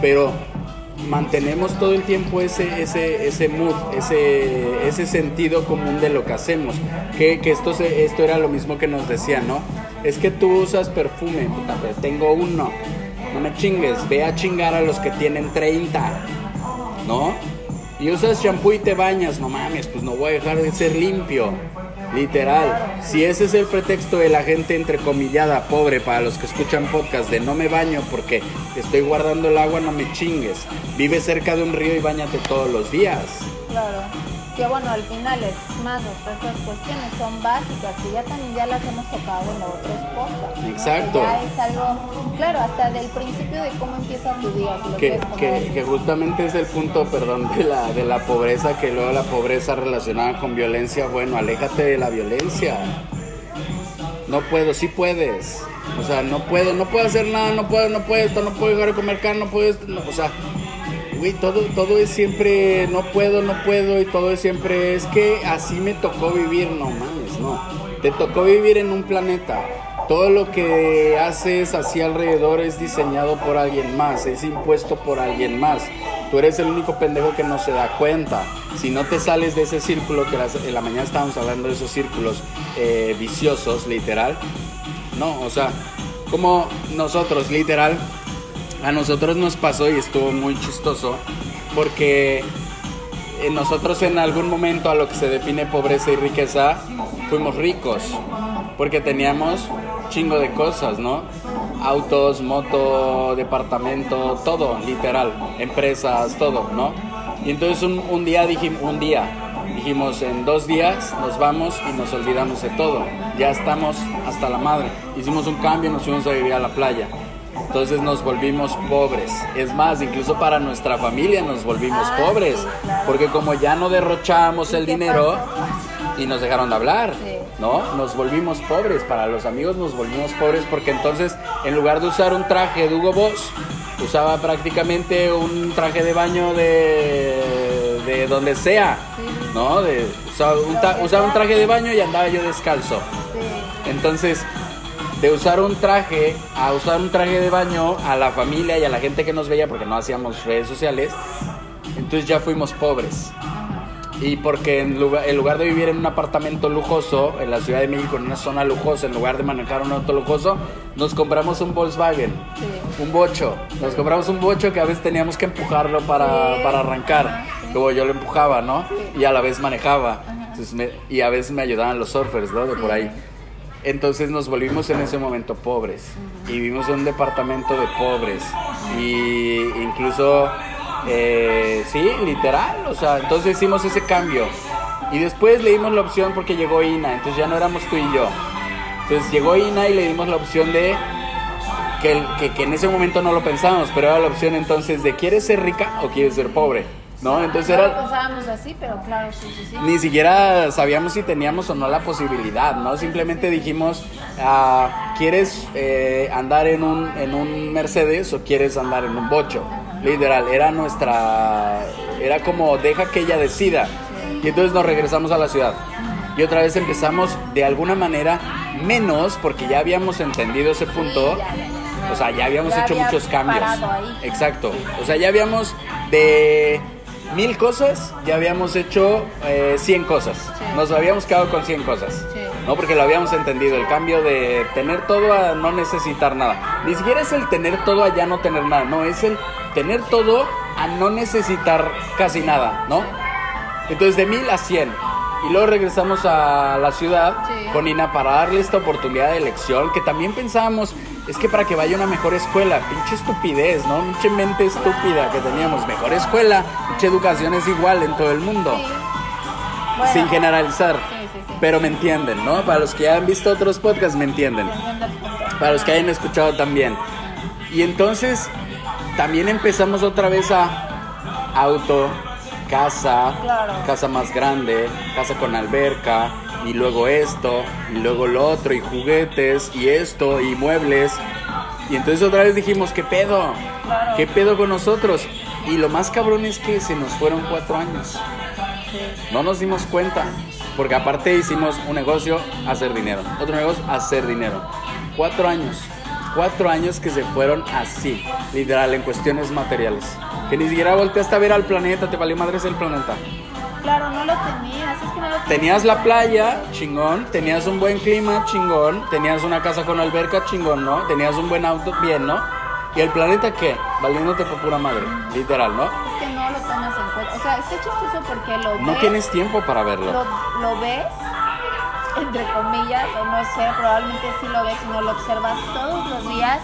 Speaker 1: Pero mantenemos todo el tiempo ese, ese, ese mood, ese, ese sentido común de lo que hacemos. Que, que esto, se- esto era lo mismo que nos decía, ¿no? Es que tú usas perfume, puta, pero tengo uno. No me chingues, ve a chingar a los que tienen 30, ¿no? Y usas shampoo y te bañas, no mames, pues no voy a dejar de ser limpio. Literal, si ese es el pretexto de la gente entrecomillada pobre para los que escuchan podcast de no me baño porque estoy guardando el agua, no me chingues. Vive cerca de un río y bañate todos los días.
Speaker 2: Claro. Que bueno, al final es más, estas cuestiones son básicas, que ya también ya las hemos tocado en otros podcasts.
Speaker 1: Exacto.
Speaker 2: Ya es algo, claro, hasta del principio de cómo empieza tu día. si lo
Speaker 1: Que, justamente es el punto, perdón, de la, de la pobreza, que luego la pobreza relacionada con violencia, bueno, aléjate de la violencia. No puedo, sí puedes. O sea, no puedo, no puedo hacer nada, no puedo, no puedo esto, no puedo dejar de comer carne, no puedo esto, no, o sea, güey, todo, todo es siempre, no puedo, no puedo, y todo es siempre, es que así me tocó vivir, no mames, no. Te tocó vivir en un planeta. Todo lo que haces así alrededor es diseñado por alguien más, es impuesto por alguien más. Tú eres el único pendejo que no se da cuenta. Si no te sales de ese círculo, que en la mañana estábamos hablando de esos círculos eh, viciosos, literal. No, o sea, como nosotros, literal, a nosotros nos pasó y estuvo muy chistoso porque eh, nosotros en algún momento a lo que se define pobreza y riqueza fuimos ricos porque teníamos chingo de cosas, ¿no? Autos, moto, departamento, todo, literal, empresas, todo, ¿no? Y entonces un, día dijimos, un día, dijimos en dos días nos vamos y nos olvidamos de todo. Ya estamos hasta la madre. Hicimos un cambio, nos fuimos a vivir a la playa. Entonces nos volvimos pobres. Es más, incluso para nuestra familia nos volvimos
Speaker 2: Ah,
Speaker 1: pobres.
Speaker 2: sí, claro.
Speaker 1: Porque como ya no derrochamos
Speaker 2: ¿Y
Speaker 1: el dinero y nos dejaron de hablar,
Speaker 2: Sí.
Speaker 1: ¿no? Nos volvimos pobres. Para los amigos nos volvimos pobres porque entonces en lugar de usar un traje de Hugo Boss, usaba prácticamente un traje de baño de, de donde sea,
Speaker 2: Sí.
Speaker 1: ¿no? De, usaba, un usaba un traje de baño y andaba yo descalzo. Entonces, de usar un traje a usar un traje de baño a la familia y a la gente que nos veía, porque no hacíamos redes sociales, entonces ya fuimos pobres. Y porque en lugar, en lugar de vivir en un apartamento lujoso en la Ciudad de México, en una zona lujosa, en lugar de manejar un auto lujoso, nos compramos un Volkswagen,
Speaker 2: Sí.
Speaker 1: un bocho. Nos compramos un bocho que a veces teníamos que empujarlo para,
Speaker 2: Sí.
Speaker 1: para arrancar. Como yo lo empujaba, ¿no?
Speaker 2: Sí.
Speaker 1: Y a la vez manejaba. Entonces me- y a veces me ayudaban los surfers, ¿no? De por ahí. Entonces nos volvimos en ese momento pobres y vivimos en un departamento de pobres y incluso, eh, sí, literal, o sea, entonces hicimos ese cambio y después le dimos la opción porque llegó Ina, entonces ya no éramos tú y yo. Entonces llegó Ina y le dimos la opción de que, que, que en ese momento no lo pensábamos, pero era la opción entonces de ¿quieres ser rica o quieres ser pobre? ¿No? Entonces
Speaker 2: No
Speaker 1: era...
Speaker 2: así, pero claro, sí, sí, sí.
Speaker 1: Ni siquiera sabíamos si teníamos o no la posibilidad, ¿no? Simplemente dijimos, ah, ¿quieres eh, andar en un, en un Mercedes o quieres andar en un bocho? Literal, era nuestra... Era como, deja que ella decida. Y entonces nos regresamos a la ciudad. Y otra vez empezamos de alguna manera menos, porque ya habíamos entendido ese punto. O sea, ya habíamos
Speaker 2: Ya
Speaker 1: hecho
Speaker 2: había
Speaker 1: muchos cambios.
Speaker 2: ahí.
Speaker 1: Exacto. O sea, ya habíamos de mil cosas, ya habíamos hecho eh, 100 cosas.
Speaker 2: Sí.
Speaker 1: Nos habíamos quedado con 100 cosas.
Speaker 2: Sí.
Speaker 1: No, porque lo habíamos entendido. El cambio de tener todo a no necesitar nada. Ni siquiera es el tener todo a ya no tener nada. No, es el tener todo a no necesitar casi nada, ¿no? Entonces de mil a 100. Y luego regresamos a la ciudad
Speaker 2: Sí.
Speaker 1: con Ina para darle esta oportunidad de elección que también pensábamos, es que para que vaya a una mejor escuela, pinche estupidez, ¿no? Pinche mente estúpida que teníamos, mejor escuela, pinche educación es igual en todo el mundo,
Speaker 2: Sí. Bueno,
Speaker 1: sin generalizar.
Speaker 2: Sí.
Speaker 1: Pero me entienden, ¿no? Para los que ya han visto otros podcasts me entienden. Para los que hayan escuchado también. Y entonces también empezamos otra vez a auto, casa,
Speaker 2: Claro.
Speaker 1: casa más grande, casa con alberca, y luego esto, y luego lo otro, y juguetes, y esto, y muebles. Y entonces otra vez dijimos, ¿qué pedo?
Speaker 2: Claro.
Speaker 1: ¿Qué pedo con nosotros? Y lo más cabrón es que se nos fueron cuatro años. No nos dimos cuenta, porque aparte hicimos un negocio, hacer dinero. Otro negocio, hacer dinero. Cuatro años. Cuatro años que se fueron así, literal, en cuestiones materiales. Que ni siquiera volteaste a ver al planeta, te valió madres el planeta.
Speaker 2: Claro, no lo tenías, es que no lo tenías.
Speaker 1: Tenías la playa, chingón. Tenías un buen clima, chingón. Tenías una casa con alberca, chingón, ¿no? Tenías un buen auto, bien, ¿no? ¿Y el planeta qué? Valiéndote por pura madre, literal, ¿no?
Speaker 2: Es que no lo tomas en cuenta. O sea, está chistoso porque lo ves.
Speaker 1: No tienes tiempo para verlo.
Speaker 2: lo, lo ves, entre comillas, o no sé, probablemente sí lo ves y no lo observas todos los días,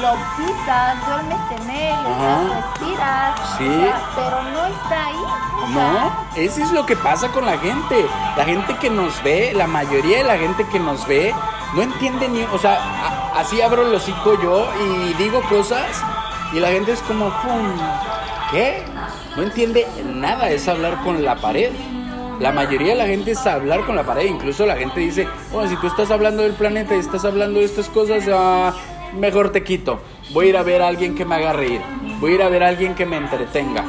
Speaker 2: lo pisas, duermes en él, respiras,
Speaker 1: Sí.
Speaker 2: o sea, pero no está ahí. O
Speaker 1: No,
Speaker 2: sea,
Speaker 1: eso es lo que pasa con la gente. La gente que nos ve, la mayoría de la gente que nos ve, no entiende ni, o sea, a- así abro el hocico yo y digo cosas y la gente es como, "Pum, ¿qué? No entiende nada, es hablar con la pared. La mayoría de la gente es hablar con la pared, incluso la gente dice, bueno, si tú estás hablando del planeta y estás hablando de estas cosas, ah, mejor te quito. Voy a ir a ver a alguien que me haga reír, voy a ir a ver a alguien que me entretenga.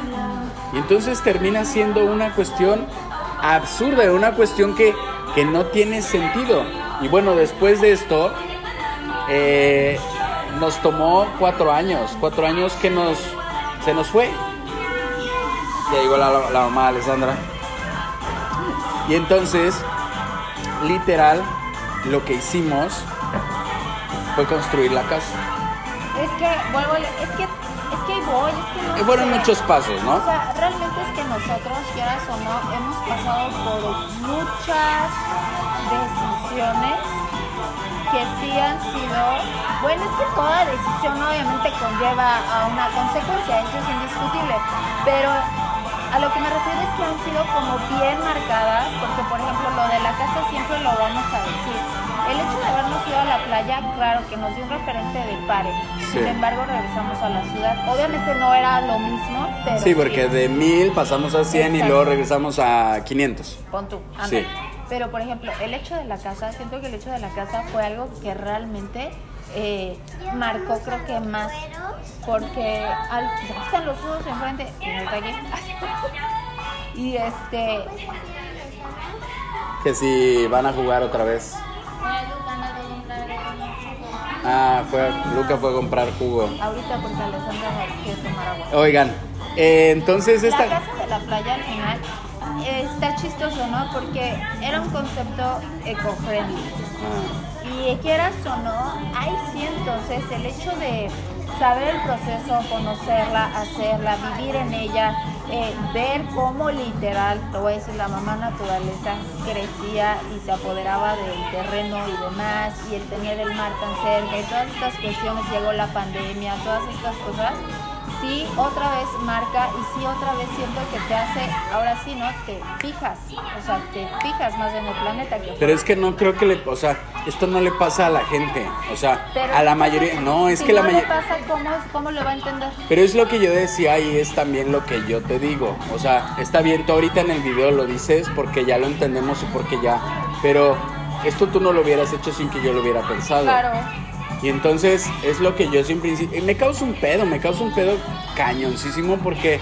Speaker 1: Y entonces termina siendo una cuestión absurda, una cuestión que, que no tiene sentido. Y bueno, después de esto, eh, nos tomó cuatro años, cuatro años que nos, se nos fue. Ya llegó la, la mamá Alessandra. Y entonces, literal, lo que hicimos fue construir la casa.
Speaker 2: es que, vuelvo, es que, es que voy, es que no
Speaker 1: Y fueron
Speaker 2: sé.
Speaker 1: muchos pasos, ¿no?
Speaker 2: O sea, realmente es que nosotros, quieras o no, hemos pasado por muchas decisiones que sí han sido, bueno, es que toda decisión obviamente conlleva a una consecuencia, eso es indiscutible, pero a lo que me refiero es que han sido como bien marcadas, porque por ejemplo lo de la casa siempre lo vamos a decir. El hecho de habernos ido a la playa, claro que nos dio un referente de pare. Sin embargo, regresamos a la ciudad. Obviamente no era lo mismo, pero.
Speaker 1: Sí, porque de mil pasamos a 100 y luego regresamos a 500.
Speaker 2: Pon tú, sí. Pero, por ejemplo, el hecho de la casa, siento que el hecho de la casa fue algo que realmente eh, marcó, creo que más, porque al, ya están los usos enfrente, y no está aquí. y este.
Speaker 1: Que si van a jugar otra vez. Ah, fue, Luca fue a comprar jugo.
Speaker 2: Ahorita porque Alessandra quiere tomar agua.
Speaker 1: Oigan, eh, entonces esta...
Speaker 2: La casa de la playa al final está chistoso, ¿no? Porque era un concepto eco-friendly. Ah. Y quieras o no, hay sí entonces el hecho de saber el proceso, conocerla, hacerla, vivir en ella, eh, ver cómo literal, te voy la mamá naturaleza crecía y se apoderaba del terreno y demás, y el tener el mar tan cerca, y todas estas cuestiones, llegó la pandemia, todas estas cosas sí otra vez marca y sí otra vez siento que te hace, ahora sí, ¿no? Te fijas, o sea, te fijas más en el planeta. Que
Speaker 1: Pero es que no creo que le, o sea, esto no le pasa a la gente, o sea, a la mayoría, no, es que la mayoría...
Speaker 2: pasa, ¿cómo, ¿cómo lo va a entender?
Speaker 1: Pero es lo que yo decía y es también lo que yo te digo, o sea, está bien, tú ahorita en el video lo dices porque ya lo entendemos y porque ya, pero esto tú no lo hubieras hecho sin que yo lo hubiera pensado.
Speaker 2: Claro.
Speaker 1: Y entonces es lo que yo siempre me causa un pedo, me causa un pedo cañoncísimo porque,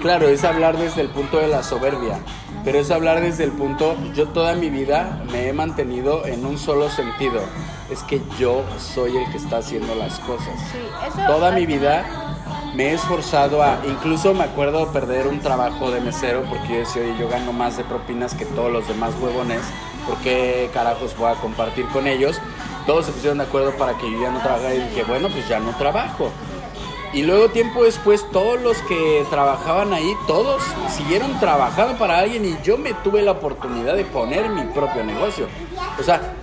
Speaker 1: claro, es hablar desde el punto de la soberbia, pero es hablar desde el punto, yo toda mi vida me he mantenido en un solo sentido, es que yo soy el que está haciendo las cosas. toda mi vida me he esforzado a, incluso me acuerdo perder un trabajo de mesero porque yo decía, oye, yo gano más de propinas que todos los demás huevones, ¿por qué carajos voy a compartir con ellos? todos se pusieron de acuerdo para que yo ya no trabajara y dije, bueno, pues ya no trabajo. Y luego tiempo después todos los que trabajaban ahí, todos siguieron trabajando para alguien y yo me tuve la oportunidad de poner mi propio negocio. O sea,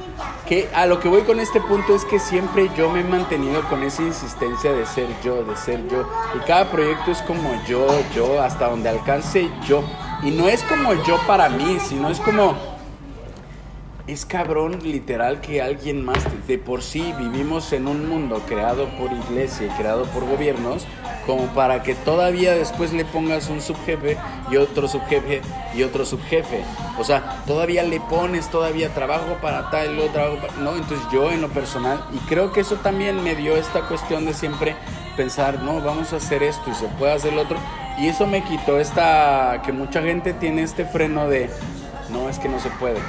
Speaker 1: que a lo que voy con este punto es que siempre yo me he mantenido con esa insistencia de ser yo, de ser yo. Y cada proyecto es como yo, yo, hasta donde alcance yo. Y no es como yo para mí, sino es como es cabrón literal que alguien más, de por sí vivimos en un mundo creado por iglesia y creado por gobiernos, como para que todavía después le pongas un subjefe y otro subjefe y otro subjefe. O sea, todavía le pones todavía trabajo para tal, y trabajo para... No, entonces yo en lo personal, y creo que eso también me dio esta cuestión de siempre pensar, no, vamos a hacer esto y se puede hacer lo otro. Y eso me quitó esta, que mucha gente tiene este freno de, no, es que no se puede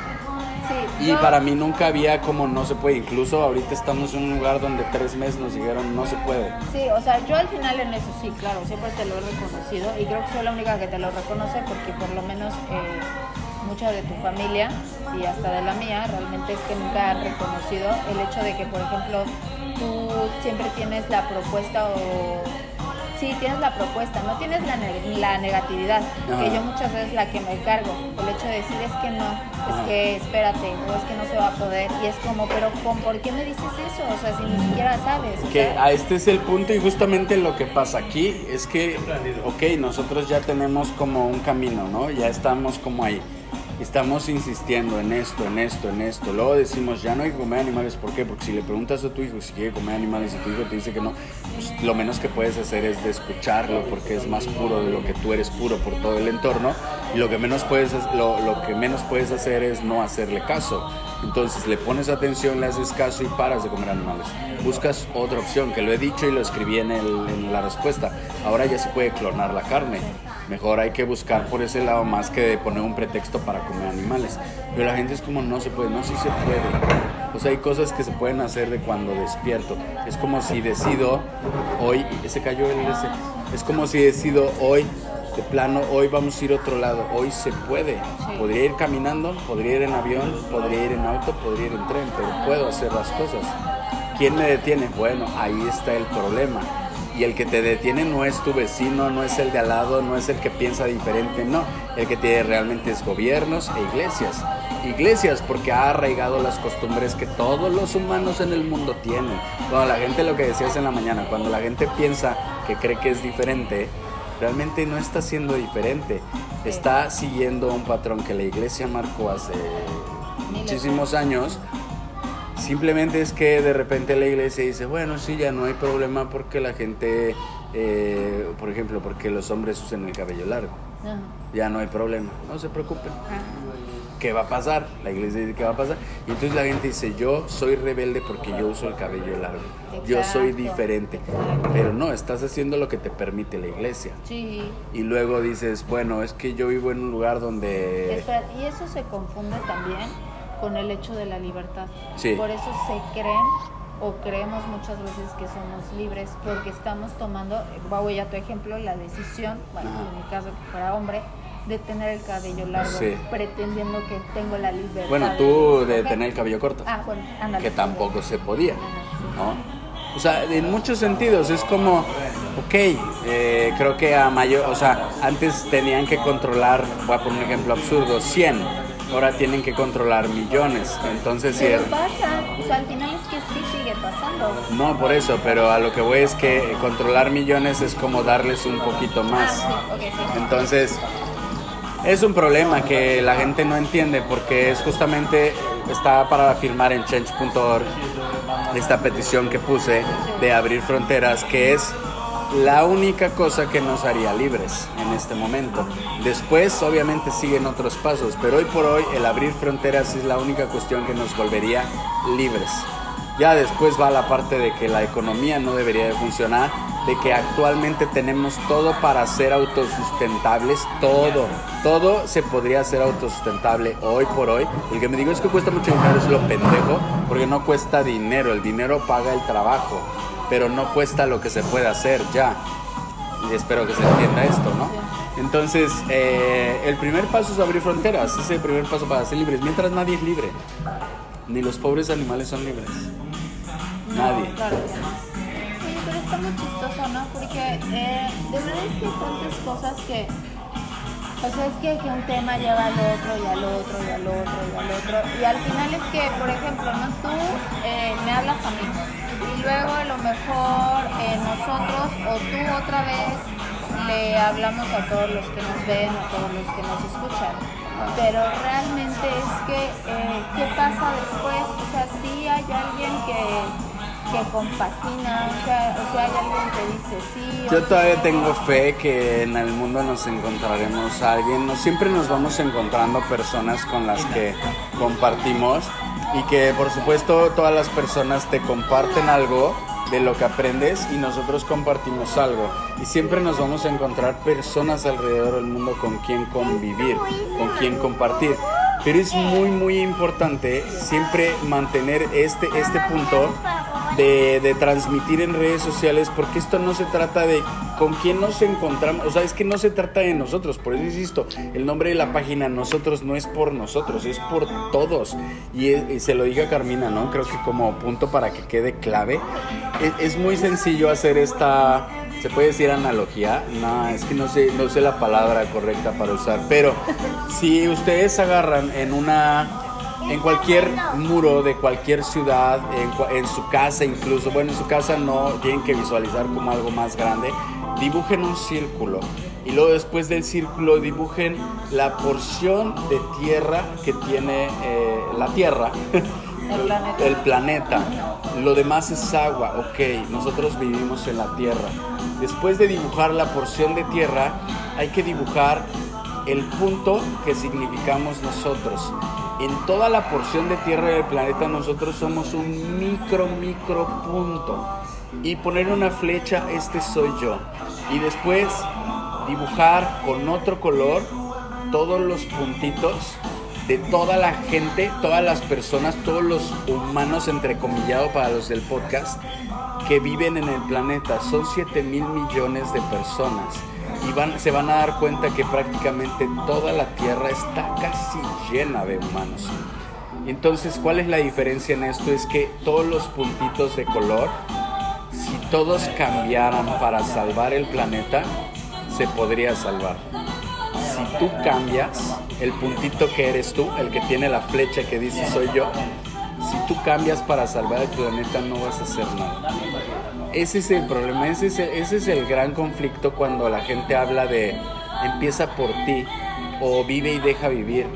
Speaker 1: y para mí nunca había como no se puede. Incluso ahorita estamos en un lugar donde tres meses nos dijeron no se puede.
Speaker 2: Sí, o sea, yo al final en eso sí, claro, siempre te lo he reconocido y creo que soy la única que te lo reconoce porque por lo menos eh, mucha de tu familia y hasta de la mía realmente es que nunca han reconocido el hecho de que, por ejemplo, tú siempre tienes la propuesta o sí, tienes la propuesta, no tienes la, la negatividad, que yo muchas veces la que me cargo, el hecho de decir es que no, es que espérate, o es que no se va a poder, y es como, pero ¿por qué me dices eso? O sea, si ni siquiera sabes.
Speaker 1: Que a este es el punto y justamente lo que pasa aquí es que, ok, nosotros ya tenemos como un camino, ¿no? Ya estamos como ahí estamos insistiendo en esto, en esto, en esto. Luego decimos, ya no hay que comer animales. ¿Por qué? Porque si le preguntas a tu hijo si quiere comer animales y tu hijo te dice que no, pues lo menos que puedes hacer es de escucharlo porque es más puro de lo que tú eres puro por todo el entorno. Y lo que menos puedes, lo, lo que menos puedes hacer es no hacerle caso. Entonces le pones atención, le haces caso y paras de comer animales. Buscas otra opción, que lo he dicho y lo escribí en, la respuesta. Ahora ya se puede clonar la carne. Mejor hay que buscar por ese lado más que de poner un pretexto para comer animales. Pero la gente es como no se puede, no, sí se puede. O sea, hay cosas que se pueden hacer de cuando despierto. Es como si decido hoy, se cayó el ese. Es como si decido hoy de plano, hoy vamos a ir a otro lado, hoy se puede. Podría ir caminando, podría ir en avión, podría ir en auto, podría ir en tren, pero puedo hacer las cosas. ¿Quién me detiene? Bueno, ahí está el problema. Y el que te detiene no es tu vecino, no es el de al lado, no es el que piensa diferente, no. El que tiene realmente es gobiernos e iglesias. Iglesias porque ha arraigado las costumbres que todos los humanos en el mundo tienen. Cuando la gente, lo que decías en la mañana, cuando la gente piensa que cree que es diferente, realmente no está siendo diferente. Está siguiendo un patrón que la iglesia marcó hace muchísimos años Simplemente es que de repente la iglesia dice, bueno, sí, ya no hay problema porque la gente, eh, por ejemplo, porque los hombres usen el cabello largo.
Speaker 2: Ajá.
Speaker 1: Ya no hay problema, no se preocupen.
Speaker 2: Ajá.
Speaker 1: ¿Qué va a pasar? La iglesia dice que va a pasar. Y entonces la gente dice, yo soy rebelde porque yo uso el cabello largo. Yo soy
Speaker 2: Exacto,
Speaker 1: diferente.
Speaker 2: exacto.
Speaker 1: Pero no, estás haciendo lo que te permite la iglesia.
Speaker 2: Sí.
Speaker 1: Y luego dices, bueno, es que yo vivo en un lugar donde...
Speaker 2: Y eso se confunde también con el hecho de la libertad.
Speaker 1: Sí.
Speaker 2: Por eso se creen o creemos muchas veces que somos libres porque estamos tomando, voy a tu ejemplo, la decisión, bueno, en mi caso que fuera hombre, de tener el cabello largo,
Speaker 1: Sí.
Speaker 2: pretendiendo que tengo la libertad.
Speaker 1: Bueno, tú de tener el cabello corto.
Speaker 2: Ah, bueno, ándale.
Speaker 1: que tampoco se podía. ¿no? O sea, en muchos sentidos es como, ok, eh, creo que a mayor, o sea, antes tenían que controlar, voy a poner un ejemplo absurdo, 100, ahora tienen que controlar millones, entonces si el-
Speaker 2: pasa, o sea, al final es que sí sigue pasando.
Speaker 1: no por eso, pero a lo que voy es que controlar millones es como darles un poquito más,
Speaker 2: Ah, sí, ok, sí.
Speaker 1: entonces es un problema que la gente no entiende porque es justamente, está para firmar en change.org esta petición que puse de abrir fronteras, que es la única cosa que nos haría libres en este momento. Después, obviamente, siguen otros pasos, pero hoy por hoy el abrir fronteras es la única cuestión que nos volvería libres. Ya después va la parte de que la economía no debería de funcionar, de que actualmente tenemos todo para ser autosustentables, todo, todo se podría ser autosustentable hoy por hoy. El que me digo es que cuesta mucho dinero es lo pendejo, porque no cuesta dinero, el dinero paga el trabajo, pero no cuesta lo que se puede hacer ya. Y espero que se entienda esto, ¿no? Entonces, eh, el primer paso es abrir fronteras, es el primer paso para ser libres, mientras nadie es libre, ni los pobres animales son libres. Nadie.
Speaker 2: Está muy chistoso, ¿no? Porque eh, de verdad es que hay tantas cosas que. O sea, es que, que un tema lleva al otro y al otro y al otro y al otro. Y al final es que, por ejemplo, ¿no? Tú eh, me hablas a mí. Y luego a lo mejor eh, nosotros o tú otra vez le hablamos a todos los que nos ven, a todos los que nos escuchan. Pero realmente es que, ¿qué pasa después? O sea, sí hay alguien que, que compagina, o sea, o sea, hay alguien que dice sí.
Speaker 1: Yo todavía tengo fe que en el mundo nos encontraremos a alguien, no siempre nos vamos encontrando personas con las que compartimos y que por supuesto todas las personas te comparten algo de lo que aprendes y nosotros compartimos algo y siempre nos vamos a encontrar personas alrededor del mundo con quien convivir, con quien compartir. Pero es muy muy importante siempre mantener este este punto de, transmitir en redes sociales, porque esto no se trata de con quién nos encontramos, o sea, es que no se trata de nosotros, por eso insisto, el nombre de la página nosotros no es por nosotros, es por todos. Y, se lo dije a Carmina, ¿no? Creo que como punto para que quede clave, es, es muy sencillo hacer esta, ¿se puede decir analogía? No, es que no sé, no sé la palabra correcta para usar, pero si ustedes agarran en una en cualquier muro de cualquier ciudad, en, su casa incluso, bueno, en su casa no tienen que visualizar como algo más grande, dibujen un círculo y luego después del círculo dibujen la porción de tierra que tiene eh, la Tierra.
Speaker 2: El planeta.
Speaker 1: El planeta. Lo demás es agua, ok, nosotros vivimos en la Tierra. Después de dibujar la porción de tierra, hay que dibujar el punto que significamos nosotros. En toda la porción de tierra del planeta nosotros somos un micro, micro punto. Y poner una flecha, este soy yo. Y después dibujar con otro color todos los puntitos de toda la gente, todas las personas, todos los humanos, entrecomillado para los del podcast, que viven en el planeta. Son 7 mil millones de personas. Y se van a dar cuenta que prácticamente toda la Tierra está casi llena de humanos. Entonces, ¿cuál es la diferencia en esto? Es que todos los puntitos de color, si todos cambiaran para salvar el planeta, se podría salvar. Si tú cambias, el puntito que eres tú, el que tiene la flecha que dice soy yo, si tú cambias para salvar el planeta no vas a hacer nada. Ese es el problema, ese es el, ese es el gran conflicto cuando la gente habla de empieza por ti o vive y deja vivir.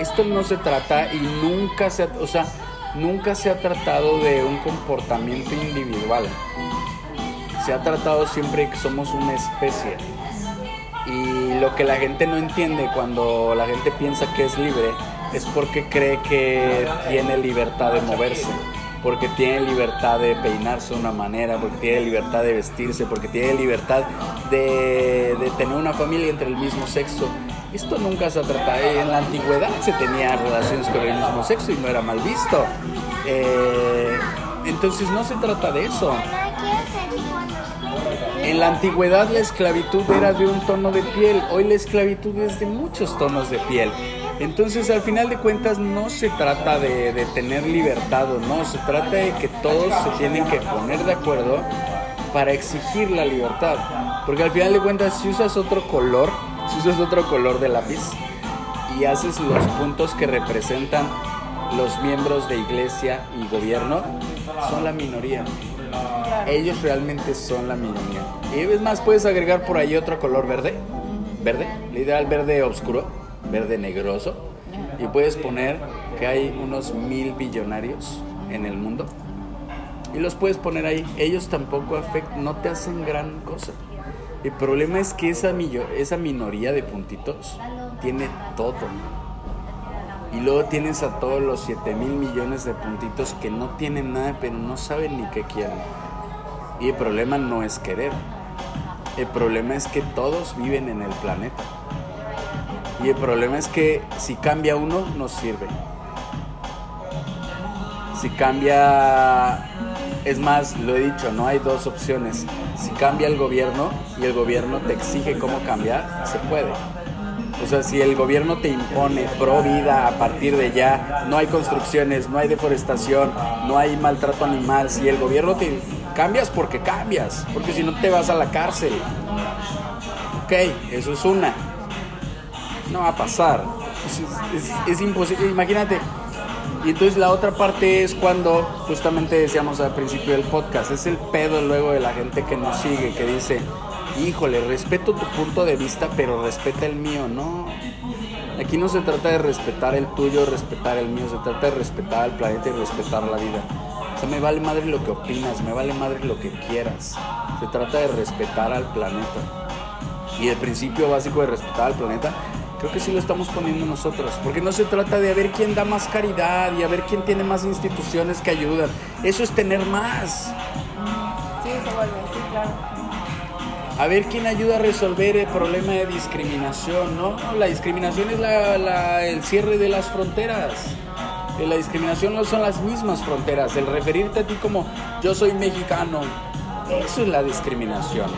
Speaker 1: Esto no se trata y nunca se, o sea, nunca se ha tratado de un comportamiento individual. Se ha tratado siempre que somos una especie. Y lo que la gente no entiende cuando la gente piensa que es libre es porque cree que tiene libertad de moverse, porque tiene libertad de peinarse de una manera, porque tiene libertad de vestirse, porque tiene libertad de, de tener una familia entre el mismo sexo. Esto nunca se ha tratado. En la antigüedad se tenía relaciones con el mismo sexo y no era mal visto. Eh, entonces no se trata de eso. En la antigüedad la esclavitud era de un tono de piel, hoy la esclavitud es de muchos tonos de piel. Entonces al final de cuentas no se trata de, de tener libertad o no, se trata de que todos se tienen que poner de acuerdo para exigir la libertad. Porque al final de cuentas si usas otro color, si usas otro color de lápiz y haces los puntos que representan los miembros de iglesia y gobierno, son la minoría. Ellos realmente son la minoría. Y es más, puedes agregar por ahí otro color verde. Verde, ideal verde oscuro, verde negroso. Y puedes poner que hay unos mil billonarios en el mundo. Y los puedes poner ahí. Ellos tampoco afectan, no te hacen gran cosa. El problema es que esa, esa minoría de puntitos tiene todo. Y luego tienes a todos los 7 mil millones de puntitos que no tienen nada, pero no saben ni qué quieren. Y el problema no es querer. El problema es que todos viven en el planeta. Y el problema es que si cambia uno, no sirve. Si cambia, es más, lo he dicho, no hay dos opciones. Si cambia el gobierno y el gobierno te exige cómo cambiar, se puede. O sea, si el gobierno te impone pro vida a partir de ya, no hay construcciones, no hay deforestación, no hay maltrato animal, si el gobierno te cambias porque cambias, porque si no te vas a la cárcel. Ok, eso es una. No va a pasar. Es, es imposible. Imagínate. Y entonces la otra parte es cuando, justamente decíamos al principio del podcast, es el pedo luego de la gente que nos sigue, que dice, híjole, respeto tu punto de vista, pero respeta el mío, no. Aquí no se trata de respetar el tuyo, respetar el mío, se trata de respetar al planeta y respetar la vida. O sea, me vale madre lo que opinas, me vale madre lo que quieras. Se trata de respetar al planeta. Y el principio básico de respetar al planeta, creo que sí lo estamos poniendo nosotros. Porque no se trata de a ver quién da más caridad y a ver quién tiene más instituciones que ayudan. Eso es tener más.
Speaker 2: Sí, se vuelve, sí, claro.
Speaker 1: A ver quién ayuda a resolver el problema de discriminación, ¿no? La discriminación es la, la, el cierre de las fronteras. La discriminación no son las mismas fronteras. El referirte a ti como yo soy mexicano, eso es la discriminación.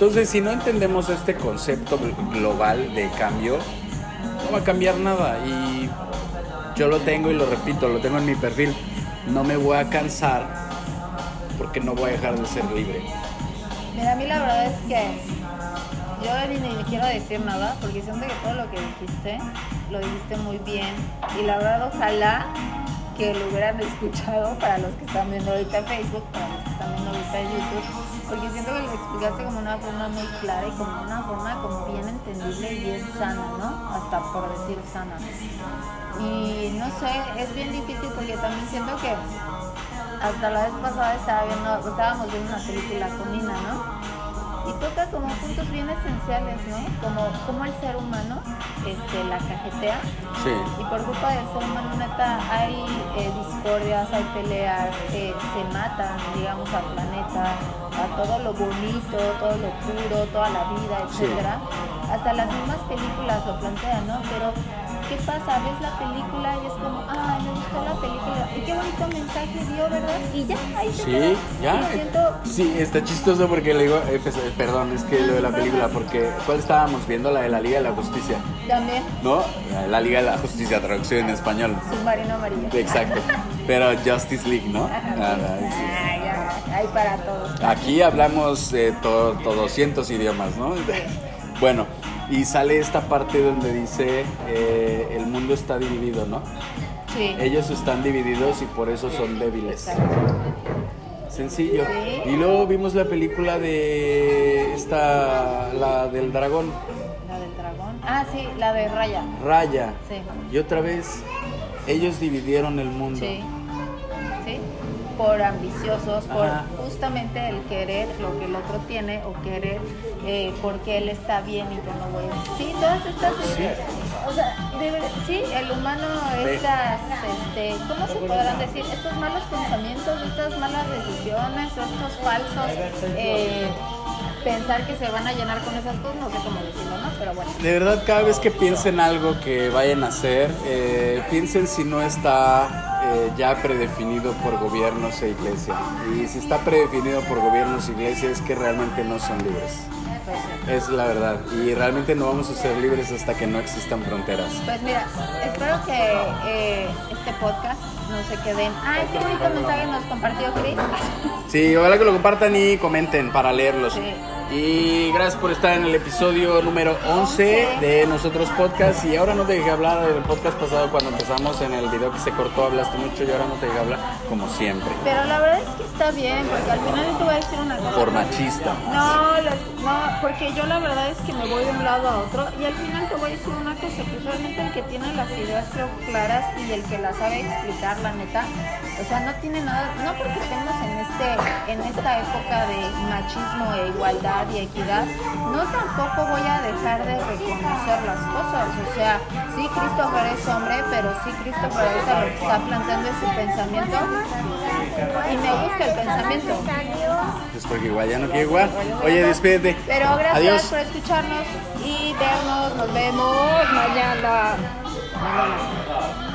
Speaker 1: Entonces, si no entendemos este concepto global de cambio, no va a cambiar nada. Y yo lo tengo y lo repito, lo tengo en mi perfil. No me voy a cansar porque no voy a dejar de ser libre.
Speaker 2: Mira, a mí la verdad es que yo ni, ni quiero decir nada porque siento que todo lo que dijiste lo dijiste muy bien y la verdad ojalá que lo hubieran escuchado para los que están viendo ahorita Facebook, para porque siento que lo explicaste como una forma muy clara y como una forma como bien entendible y bien sana, ¿no? Hasta por decir sana. Y no sé, es bien difícil porque también siento que hasta la vez pasada estaba viendo, estábamos viendo una película con Nina, ¿no? Y toca como puntos bien esenciales, ¿no? Como, como el ser humano este, la cajetea.
Speaker 1: Sí.
Speaker 2: Y por culpa del ser humano, neta, hay eh, discordias, hay peleas, eh, se matan, digamos, al planeta, a todo lo bonito, todo lo puro, toda la vida, etcétera. Hasta las mismas películas lo plantean, ¿no? Pero ¿qué pasa? Ves la película y es como, ah, me gustó la película. Y qué bonito mensaje dio, ¿verdad? Y ya, ahí se
Speaker 1: Sí,
Speaker 2: quedó.
Speaker 1: ya.
Speaker 2: Siento,
Speaker 1: Sí, está chistoso porque le digo, eh, pues, eh, perdón, es que lo de la película, porque ¿cuál estábamos viendo? La de la Liga de la Justicia,
Speaker 2: también,
Speaker 1: ¿no? La Liga de la Justicia, traducción en español.
Speaker 2: submarino amarillo.
Speaker 1: Exacto. Pero Justice League, ¿no? Ah, sí.
Speaker 2: Ah, ya, hay para todos.
Speaker 1: Aquí hablamos eh, to- to- 200 idiomas, ¿no? Bueno, y sale esta parte donde dice eh, el mundo está dividido, ¿no?
Speaker 2: Sí.
Speaker 1: Ellos están divididos y por eso son débiles.
Speaker 2: Exacto.
Speaker 1: Sencillo.
Speaker 2: Sí.
Speaker 1: Y luego vimos la película de esta, la del dragón,
Speaker 2: La del dragón. Ah, sí, la de Raya.
Speaker 1: Raya.
Speaker 2: Sí.
Speaker 1: Y otra vez, Ellos dividieron el mundo.
Speaker 2: Sí. Sí. Por ambiciosos, por
Speaker 1: Ajá.
Speaker 2: Justamente el querer lo que el otro tiene o querer eh, porque él está bien y yo no voy a. Sí, todas estas.
Speaker 1: Sí.
Speaker 2: O sea, debe- sí, el humano, estas. Este, ¿Cómo se podrán decir? Estos malos pensamientos, estas malas decisiones, estos falsos. eh, pensar que se van a llenar con esas cosas, no sé cómo decirlo, ¿no? Pero bueno.
Speaker 1: De verdad, cada vez que piensen algo que vayan a hacer, eh, piensen si no está eh, ya predefinido por gobiernos e iglesia. Y si está predefinido por gobiernos e iglesias, es que realmente no son libres. Es la verdad. Y realmente no vamos a ser libres hasta que no existan fronteras.
Speaker 2: Pues mira, espero que eh, este podcast no se queden. Ay, qué bonito mensaje nos compartió Chris.
Speaker 1: Sí, ojalá que lo compartan y comenten para leerlos.
Speaker 2: Sí.
Speaker 1: Y gracias por estar en el episodio número 11 de Nosotros Podcast. Y ahora no te dejé hablar del podcast pasado cuando empezamos en el video que se cortó, hablaste mucho y ahora no te dejé hablar como siempre.
Speaker 2: Pero la verdad es que está bien, porque al final yo te voy a decir una cosa.
Speaker 1: Por machista.
Speaker 2: No, lo- no, porque yo la verdad es que me voy de un lado a otro y al final te voy a decir una cosa, que realmente el que tiene las ideas creo claras y el que las sabe explicar, la neta, o sea, no tiene nada, no porque estemos en este, en esta época de machismo e igualdad y equidad, no tampoco voy a dejar de reconocer las cosas, o sea, sí Christopher es hombre, pero sí Christopher ahorita lo que está planteando es su pensamiento y me gusta el pensamiento.
Speaker 1: Es porque igual ya no quiere igual. Oye, despídete.
Speaker 2: Pero gracias
Speaker 1: Adiós.
Speaker 2: por escucharnos y vernos. Nos vemos mañana. Mañana.